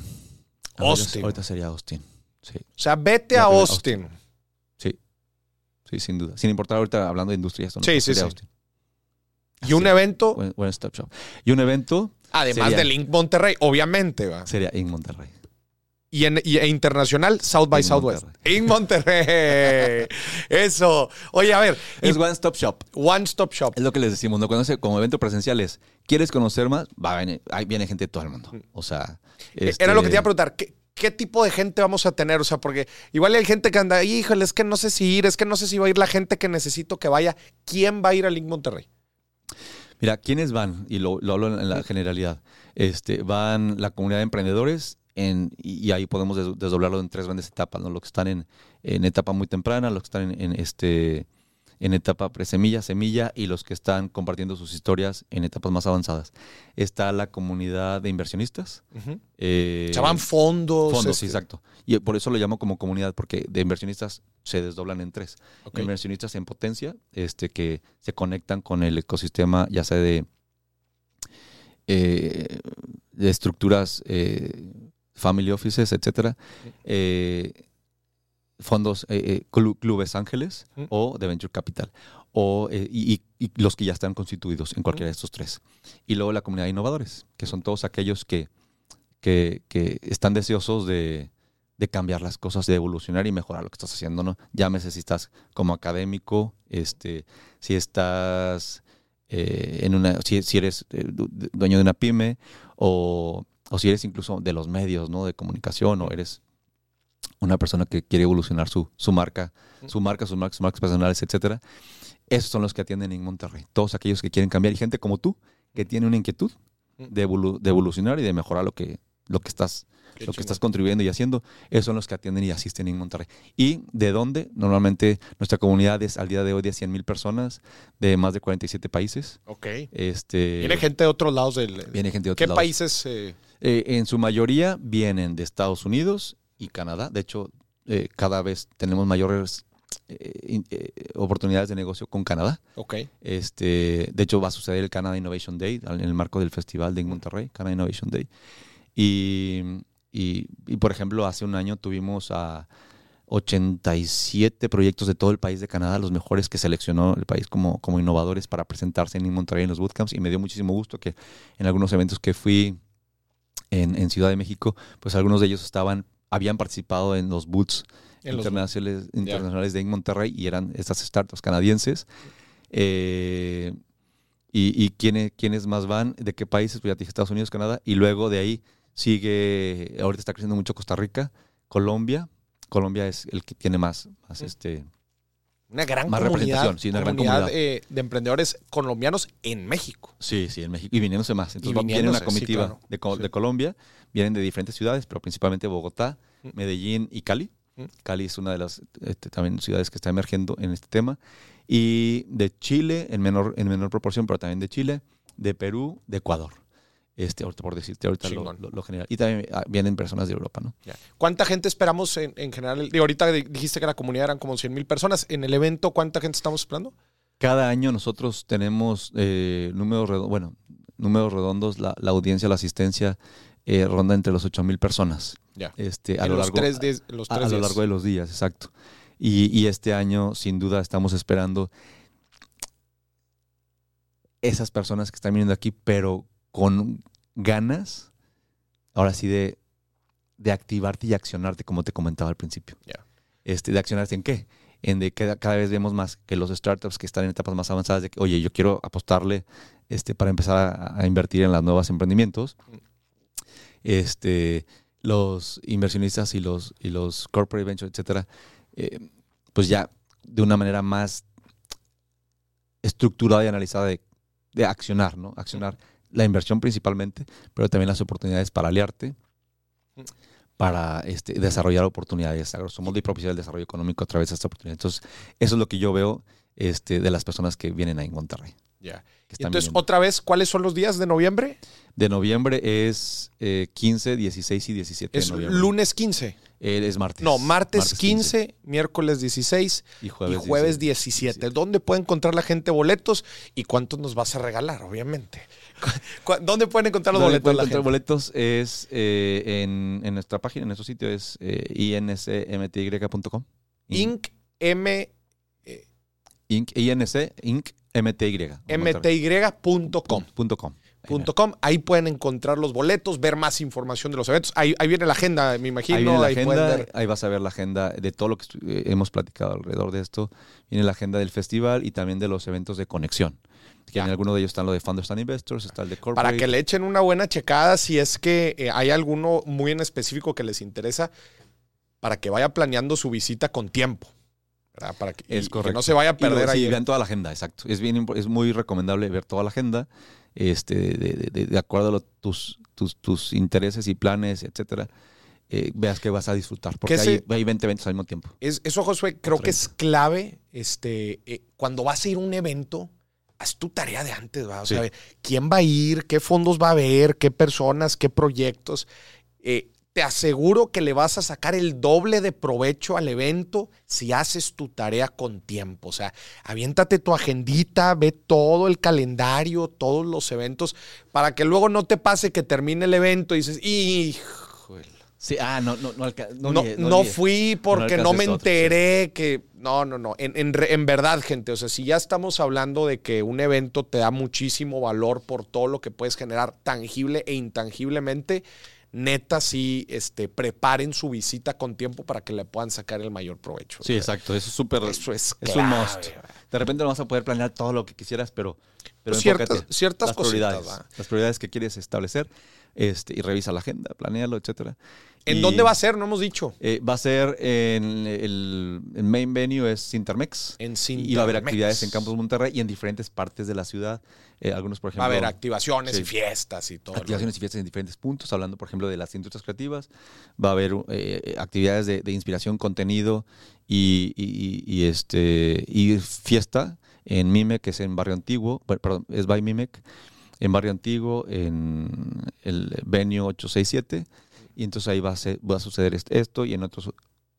Austin. Ahorita sería Austin. Sí, O sea, vete a Austin. sí. Sí, sin duda. Sin importar ahorita hablando de industria, esto no Sí, sí, sí. Austin. Y un Sí. evento, Buen, buen stop shop. Y un evento además sería- de Link Monterrey, obviamente, ¿va? sería en Monterrey. Y, en, y- e internacional, South by En Southwest. Monterrey. En Monterrey. Eso. Oye, a ver, Es y One Stop Shop. One Stop Shop. Es lo que les decimos, ¿no? Cuando se- como evento presencial es, ¿quieres conocer más? Va ahí viene gente de todo el mundo. O sea, este, Mm. Era lo que te iba a preguntar. ¿qué, qué tipo de gente vamos a tener? O sea, porque igual hay gente que anda, híjole, es que no sé si ir, es que no sé si va a ir la gente que necesito que vaya. ¿Quién va a ir a Link Monterrey? Mira, ¿quiénes van? Y lo, lo hablo en la generalidad. Este, van la comunidad de emprendedores en, y, ahí podemos des- desdoblarlo en tres grandes etapas, ¿no? Los que están en, en etapa muy temprana, los que están en, en este en etapa presemilla, semilla y los que están compartiendo sus historias en etapas más avanzadas. Está la comunidad de inversionistas. Eh, Se van fondos. fondos, sí, este, exacto. Y por eso lo llamo como comunidad, porque de inversionistas se desdoblan en tres. Inversionistas en potencia, este, que se conectan con el ecosistema, ya sea de, eh, de estructuras, eh, family offices, etcétera, eh, fondos, eh, eh, clu- clubes ángeles Mm. o de venture capital, o, eh, y, los que ya están constituidos en cualquiera de estos tres. Y luego la comunidad de innovadores, que son todos aquellos que, que, que están deseosos de, de cambiar las cosas, de evolucionar y mejorar lo que estás haciendo, ¿no? Llámese si estás como académico, este, si estás eh, en una, si, si eres du- du- dueño de una pyme, o, o si eres incluso de los medios, ¿no? De comunicación, o eres una persona que quiere evolucionar su, su marca, su marca, sus marcas, sus marcas personales, etcétera. Esos son los que atienden en Monterrey. Todos aquellos que quieren cambiar y gente como tú que tiene una inquietud de, evolu- de evolucionar y de mejorar lo que, lo que estás Qué lo que estás contribuyendo y haciendo, esos son los que atienden y asisten en Monterrey. ¿Y de dónde? Normalmente nuestra comunidad es al día de hoy de 100 mil personas de más de 47 países. Ok. Este, Viene gente de otros lados del. viene gente de ¿Qué lados. países? eh, Eh, en su mayoría vienen de Estados Unidos y Canadá. De hecho, eh, cada vez tenemos mayores eh, eh, oportunidades de negocio con Canadá. ok. Este, de hecho, va a suceder el Canada Innovation Day en el marco del festival de Monterrey, Canada Innovation Day. Y, y- y, por ejemplo, hace un año tuvimos a 87 proyectos de todo el país de Canadá, los mejores que seleccionó el país como, como innovadores para presentarse en Monterrey en los bootcamps. Y me dio muchísimo gusto que en algunos eventos que fui en, en Ciudad de México, pues algunos de ellos estaban, habían participado en los boots En los- internacionales, internacionales de Monterrey y eran estas startups canadienses. Eh, y y quiénes, quiénes más van, de qué países, pues ya te dije Estados Unidos, Canadá, y luego de ahí sigue, ahorita está creciendo mucho Costa Rica, Colombia. Colombia es el que tiene más, más este, Una gran Más comunidad, representación, sí, una gran comunidad, eh, de emprendedores colombianos en México. Sí, sí, en México. Y viniéndose más. Entonces viene una sí, comitiva claro. de, Co- Sí. de Colombia, vienen de diferentes ciudades, pero principalmente Bogotá, Mm. Medellín y Cali. Mm. Cali es una de las este, también ciudades que está emergiendo en este tema. Y de Chile, en menor, en menor proporción, pero también de Chile, de Perú, de Ecuador. Este, ahorita por decirte ahorita lo, Chingón. lo- lo general. Y también ah, vienen personas de Europa, ¿no? ¿Cuánta gente esperamos en, en general? Digo, ahorita di- dijiste que la comunidad eran como 100 mil personas. En el evento, ¿cuánta gente estamos esperando? Cada año nosotros tenemos eh, números redondos, bueno, números redondos, la, la audiencia, la asistencia eh, ronda entre los 8 mil personas. Ya. Este, a en lo los largo, tres, días- los tres a lo días. largo de los días, exacto. Y, y este año, sin duda, estamos esperando esas personas que están viniendo aquí, pero con ganas, ahora sí, de, de activarte y accionarte, como te comentaba al principio. Este, ¿De accionarte en qué? En de que cada vez vemos más que los startups que están en etapas más avanzadas, de que, oye, yo quiero apostarle este, para empezar a, a invertir en los nuevos emprendimientos. Este, los inversionistas y los, y los corporate ventures, etcétera, eh, pues ya de una manera más estructurada y analizada de, de accionar, ¿no? Accionar la inversión principalmente, pero también las oportunidades para aliarte, para este, desarrollar oportunidades. A grosso modo y propiciar el desarrollo económico a través de esta oportunidad. Entonces, eso es lo que yo veo este, de las personas que vienen en Monterrey. Ya. Entonces, otra vez, ¿cuáles son los días de noviembre? De noviembre es eh, 15, 16 y 17 Es de noviembre. lunes 15. Eh, es martes. No, martes, 15, miércoles 16 y y jueves, jueves 17. 17. ¿Dónde puede encontrar la gente boletos y cuántos nos vas a regalar, obviamente? ¿Cu- ¿Dónde pueden encontrar los ¿Dónde boletos? pueden la encontrar gente? boletos? Es eh, en, en nuestra página, en nuestro sitio es eh, insmty.com. Inc. M, Inc. INC, Inc. MTY. mty.com. Punto com. Ahí pueden encontrar los boletos, ver más información de los eventos. Ahí, ahí viene la agenda, me imagino. Ahí viene la ahí agenda, ver. ahí vas a ver la agenda de todo lo que eh, hemos platicado alrededor de esto. Viene la agenda del festival y también de los eventos de conexión. Que Ya. en alguno de ellos están lo de Founders and Investors, está el de Corporate. Para que le echen una buena checada si es que eh, hay alguno muy en específico que les interesa, para que vaya planeando su visita con tiempo. ¿verdad? Para que, y- Es y que correcto. no se vaya a Y perder sí, ahí. vean toda la agenda, exacto. Es, bien, es muy recomendable ver toda la agenda este, de, de- de- acuerdo a tus, tus, tus intereses y planes, etcétera. eh, veas que vas a disfrutar. Porque Que hay, hay 20 eventos al mismo tiempo. Es, eso, Josué, creo que es clave. Este, eh, cuando vas a ir a un evento, haz tu tarea de antes, ¿va? O Sí. sea, quién va a ir, qué fondos va a haber, qué personas, qué proyectos. Eh, te aseguro que le vas a sacar el doble de provecho al evento si haces tu tarea con tiempo. O sea, aviéntate tu agendita, ve todo el calendario, todos los eventos, para que luego no te pase que termine el evento y dices, híjole. Sí, ah, no, no, no, No, no, no fui porque no, me otro, enteré que... No, no, no. En, en en verdad, gente, o sea, si ya estamos hablando de que un evento te da muchísimo valor por todo lo que puedes generar tangible e intangiblemente, neta, sí, este, preparen su visita con tiempo para que le puedan sacar el mayor provecho. Sí, O sea, exacto. Eso es súper. Eso es es clave, un must. De repente no vas a poder planear todo lo que quisieras, pero, pero Pues ciertas- enfócate. ciertas las cositas, prioridades. Las prioridades que quieres establecer este, y revisa la agenda, planealo, etcétera. ¿En Y, dónde va a ser? No hemos dicho. eh, va a ser en el, el main venue es Cintermex. En Y va a haber Cintermex. actividades en Campus Monterrey y en diferentes partes de la ciudad. Eh, algunos, por ejemplo. Va a haber activaciones sí. y fiestas y todo. activaciones y fiestas en diferentes puntos, hablando, por ejemplo, de las industrias creativas. Va a haber eh, actividades de, de inspiración, contenido y, y- y, este, y fiesta en Mimec, que es en Barrio Antiguo, per- perdón, es by Mimec, en Barrio Antiguo, en el venue 867. Y entonces ahí va a, ser- va a suceder est- esto y en, otros,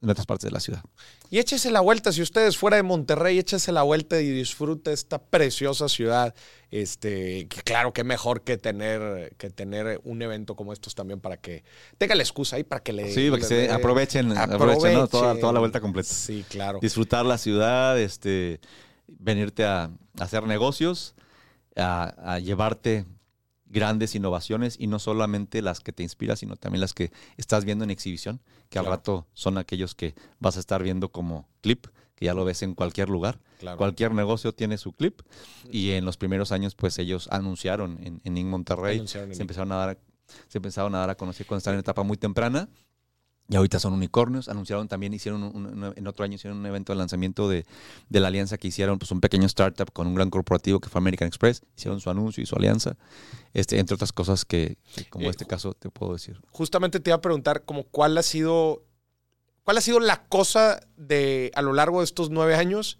en otras partes de la ciudad. Y échese la vuelta, si ustedes fuera de Monterrey, échese la vuelta y disfrute esta preciosa ciudad. Este, que claro que mejor que tener, que tener un evento como estos también para que tenga la excusa ahí para que le. Sí, para que se aprovechen, aprovechen ¿no? toda, toda la vuelta completa. Sí, claro. disfrutar la ciudad, este, venirte a, a hacer negocios, a, a llevarte grandes innovaciones y no solamente las que te inspiran, sino también las que estás viendo en exhibición, que al rato son aquellos que vas a estar viendo como clip, que ya lo ves en cualquier lugar. Claro. Cualquier negocio tiene su clip y en los primeros años pues ellos anunciaron en, en. Monterrey, Anunciaron en se empezaron a dar se empezaron a dar a conocer cuando estaban en etapa muy temprana y ahorita son unicornios. Anunciaron también, hicieron un- un- en otro año hicieron un evento de lanzamiento de, de la alianza que hicieron, pues un pequeño startup con un gran corporativo que fue American Express. Hicieron su anuncio y su alianza, este, entre otras cosas que, que como Eh, este caso te puedo decir. Justamente te iba a preguntar como cuál ha sido. ¿Cuál ha sido la cosa de a lo largo de estos nueve años?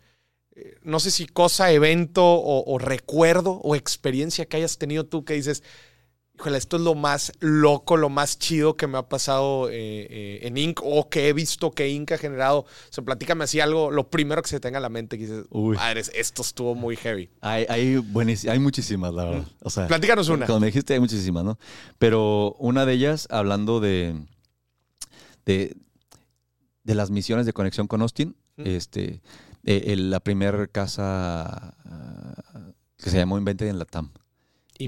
Eh, No sé si cosa, evento o, o recuerdo o experiencia que hayas tenido tú que dices, híjole, esto es lo más loco, lo más chido que me ha pasado eh, eh, en Inc. o que he visto que Inc. ha generado. O sea, platícame así algo, lo primero que se te tenga a la mente que dices, Uy. madres, esto estuvo muy heavy. Hay, hay, muchísimas, la verdad. O sea, Platícanos una. Como me dijiste, hay muchísimas, ¿no? Pero una de ellas, hablando de, de, de las misiones de conexión con Austin, Mm. este, eh, el- la primera casa ah, que se llamó Invented en Latam.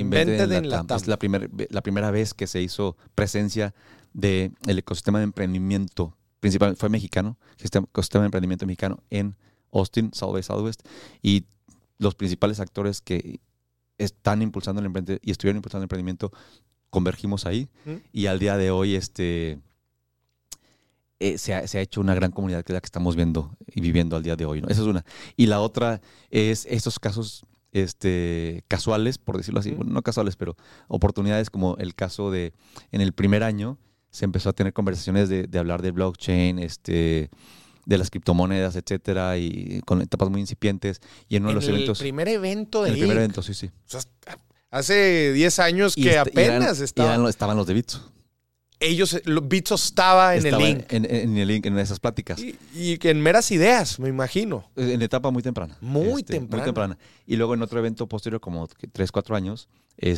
Invented en Latam. Latam. Es la, primer- la primera vez que se hizo presencia del ecosistema de emprendimiento, principal, fue mexicano, sistema- ecosistema de emprendimiento mexicano en Austin, South by Southwest, y los principales actores que están impulsando el emprendimiento y estuvieron impulsando el emprendimiento, convergimos ahí, ¿Mm? y al día de hoy este, eh, se, ha, se ha hecho una gran comunidad que es la que estamos viendo y viviendo al día de hoy. ¿no? Esa es una. Y la otra es estos casos este, casuales, por decirlo así, bueno, no casuales, pero oportunidades como el caso de, en el primer año se empezó a tener conversaciones de, de hablar de blockchain, este, de las criptomonedas, etcétera, y con etapas muy incipientes. Y en uno de los el eventos... primer evento de en el primer evento, sí, sí. O sea, hace 10 años Y que est- y eran- apenas y estaban. eran- estaban los de Bitso. Ellos, lo- Bitso estaba en Estaba el link. En, en el link, en esas pláticas. Y, y que en meras ideas, me imagino. En etapa muy temprana. Este, Muy temprana. Muy temprana. Y luego en otro evento posterior, como 3, 4 años,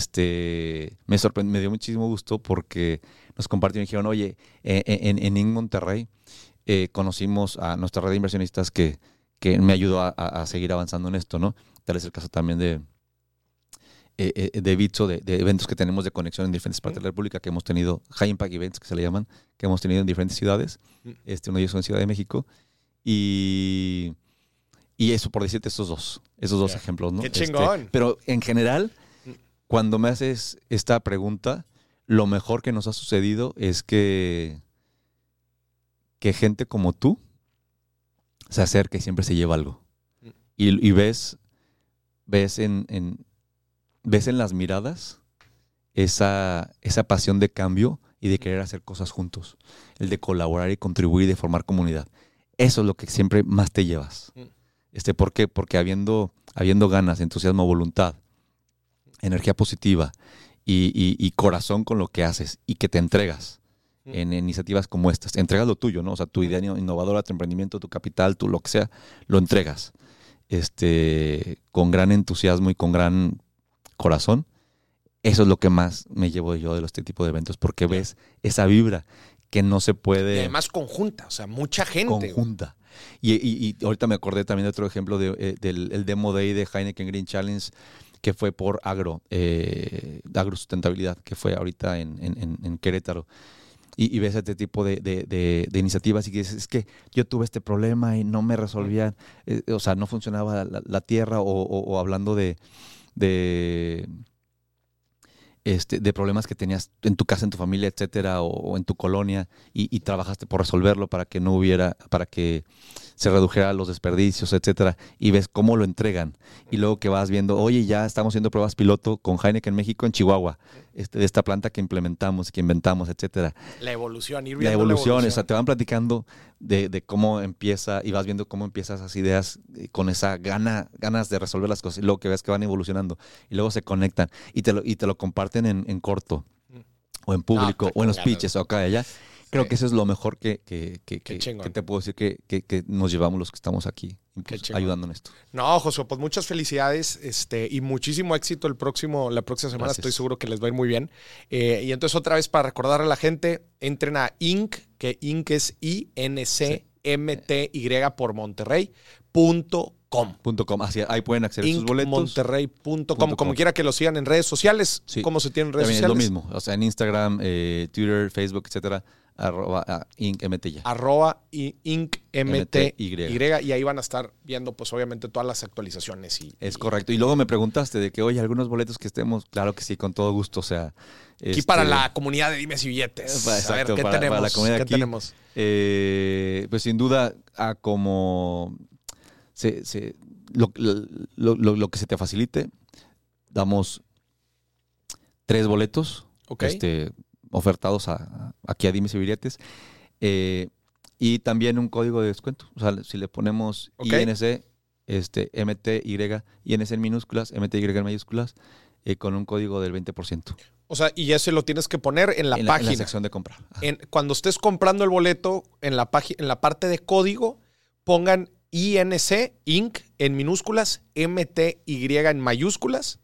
este, me sorprendió, me dio muchísimo gusto porque nos compartieron y dijeron, oye, eh, en, en Inc. Monterrey eh, conocimos a nuestra red de inversionistas que, que me ayudó a, a- a seguir avanzando en esto, ¿no? Tal es el caso también de, eh, eh, de Bitso, de, de eventos que tenemos de conexión en diferentes partes de la República, que hemos tenido, High Impact Events, que se le llaman, que hemos tenido en diferentes ciudades. Mm. Este, uno de ellos en Ciudad de México. Y, y eso, por decirte estos dos, esos dos Ya. ejemplos, ¿no? Qué Este, chingón. pero en general, Mm. cuando me haces esta pregunta, lo mejor que nos ha sucedido es que, que gente como tú se acerca y siempre se lleva algo. Mm. Y, y ves, ves en, en- ves en las miradas esa, esa pasión de cambio y de querer hacer cosas juntos. El de colaborar y contribuir y de formar comunidad. Eso es lo que siempre más te llevas. Mm. Este, ¿Por qué? Porque habiendo, habiendo ganas, entusiasmo, voluntad, energía positiva y, y- y corazón con lo que haces y que te entregas Mm. en iniciativas como estas, entregas lo tuyo, ¿no? O sea, tu idea innovadora, tu emprendimiento, tu capital, tu lo que sea, lo entregas. Este, con gran entusiasmo y con gran corazón. Eso es lo que más me llevo yo de este tipo de eventos, porque ves esa vibra que no se puede Y además conjunta, o sea, mucha gente. conjunta. Y, y- y ahorita me acordé también de otro ejemplo de, eh, del el Demo Day de Heineken Green Challenge que fue por agro, eh, agro sustentabilidad, que fue ahorita en, en- en- en Querétaro. Y, y ves este tipo de, de- de- de iniciativas y que dices, es que yo tuve este problema y no me resolvían, eh, o sea, no funcionaba la, la tierra o, o- o hablando de, de, este, de problemas que tenías en tu casa, en tu familia, etcétera, o, en tu colonia, y, y trabajaste por resolverlo para que no hubiera, para que se redujera los desperdicios, etcétera, y ves cómo lo entregan. Y luego que vas viendo, oye, ya estamos haciendo pruebas piloto con Heineken México en Chihuahua, este, de esta planta que implementamos, que inventamos, etcétera La evolución, ir la viendo evolución, o sea, te van platicando de, de cómo empieza y vas viendo cómo empiezas esas ideas eh, con esa gana, ganas de resolver las cosas y luego que ves que van evolucionando y luego se conectan y te lo, y te lo comparten en, en corto Mm. o en público Ah, o en los ganas. pitches o acá y allá. Creo que eso es lo mejor que, que, que, que- te puedo decir que, nos llevamos los que estamos aquí pues, ayudando en esto. No, Josué, pues muchas felicidades este, y muchísimo éxito el próximo, la próxima semana. Gracias. Estoy seguro que les va a ir muy bien. Eh, y entonces, otra vez, para recordar a la gente, entren a Inc., que Inc es I-N-C-M-T-Y por Monterrey, punto com. Punto com. Así, ahí pueden acceder a sus boletos. Incmonterrey.com. Punto Como com. quiera que lo sigan en redes sociales. Sí. ¿Cómo se tienen redes También es lo sociales? mismo. O sea, en Instagram, eh, Twitter, Facebook, etcétera, arroba ah, IncMT ya. Arroba IncMTY. MTY. Y ahí van a estar viendo, pues, obviamente, todas las actualizaciones. Y, Es y- correcto. Y luego me preguntaste de que, oye, algunos boletos que estemos, claro que sí, con todo gusto. O sea. Aquí este, para la comunidad de Dimes y Billetes. Para- a ver, exacto, ¿qué para- para tenemos? la comunidad ¿Qué aquí. tenemos? eh, pues sin duda, a como se, se- lo, lo- lo- lo que se te facilite, damos tres boletos Ok. este, ofertados a, aquí a Dimes y Billetes. eh, y también un código de descuento. O sea, si le ponemos Ok. INC, este, MTY, INC en minúsculas, MTY en mayúsculas, eh, con un código del 20%. O sea, y ese lo tienes que poner en la en, la, en página. la sección de compra. En- cuando estés comprando el boleto, en la, página, en la parte de código, pongan INC, Inc. en minúsculas, MTY en mayúsculas,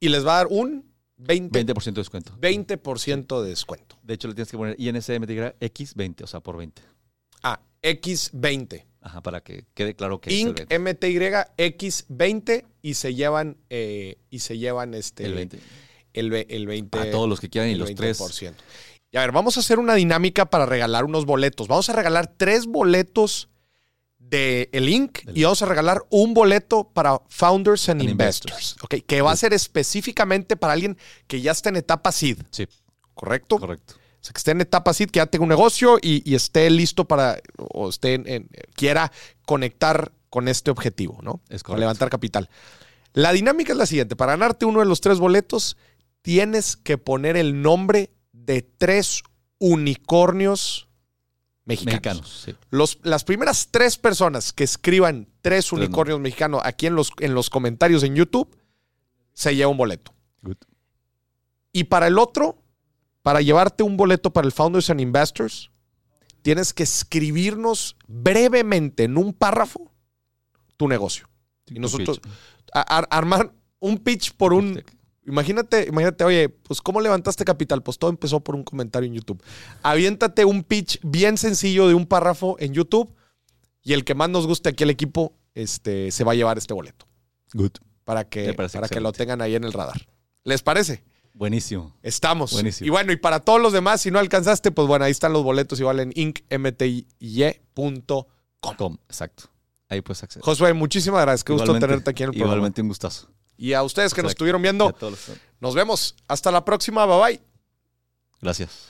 y les va a dar un 20%, 20% de descuento. 20% de descuento. De hecho, le tienes que poner INC MTY X20, o sea, por 20. Ah, X20. Ajá, para que quede claro que es el Inc. 20. MTY X20 y se llevan, eh, y se llevan este, El 20. el, el 20. A todos los que quieran y los tres. 20%. Y a ver, vamos a hacer una dinámica para regalar unos boletos. Vamos a regalar tres boletos de el Inc. Del y vamos a regalar un boleto para Founders and, And Investors. Investors. ok, que va a ser específicamente para alguien que ya está en etapa seed, Sí, ¿correcto? correcto. O sea, que esté en etapa seed, que ya tenga un negocio y, y esté listo para, o esté en- en- quiera conectar con este objetivo, ¿no? Es Para correcto. levantar capital. La dinámica es la siguiente. Para ganarte uno de los tres boletos, tienes que poner el nombre de tres unicornios mexicanos. Mexicanos, sí. Los, las primeras tres personas que escriban tres unicornios mexicanos aquí en los, en los comentarios en YouTube, se lleva un boleto. Good. Y para el otro, para llevarte un boleto para el Founders and Investors, tienes que escribirnos brevemente en un párrafo tu negocio. Y nosotros a- ar- armar un pitch por un... Imagínate, imagínate, oye, pues ¿cómo levantaste capital? Pues todo empezó por un comentario en YouTube. Aviéntate un pitch bien sencillo de un párrafo en YouTube y el que más nos guste aquí el equipo este, se va a llevar este boleto Good. para que, para que lo tengan ahí en el radar. ¿Les parece? Buenísimo. Estamos. Buenísimo. Y bueno, y para todos los demás, si no alcanzaste, pues bueno, ahí están los boletos igual en incmty.com. Com, exacto. Ahí puedes acceder. Josué, muchísimas gracias. Qué gusto tenerte aquí en el programa. Igualmente un gustazo. Y a ustedes que nos estuvieron viendo, nos vemos. Hasta la próxima. Bye bye. Gracias.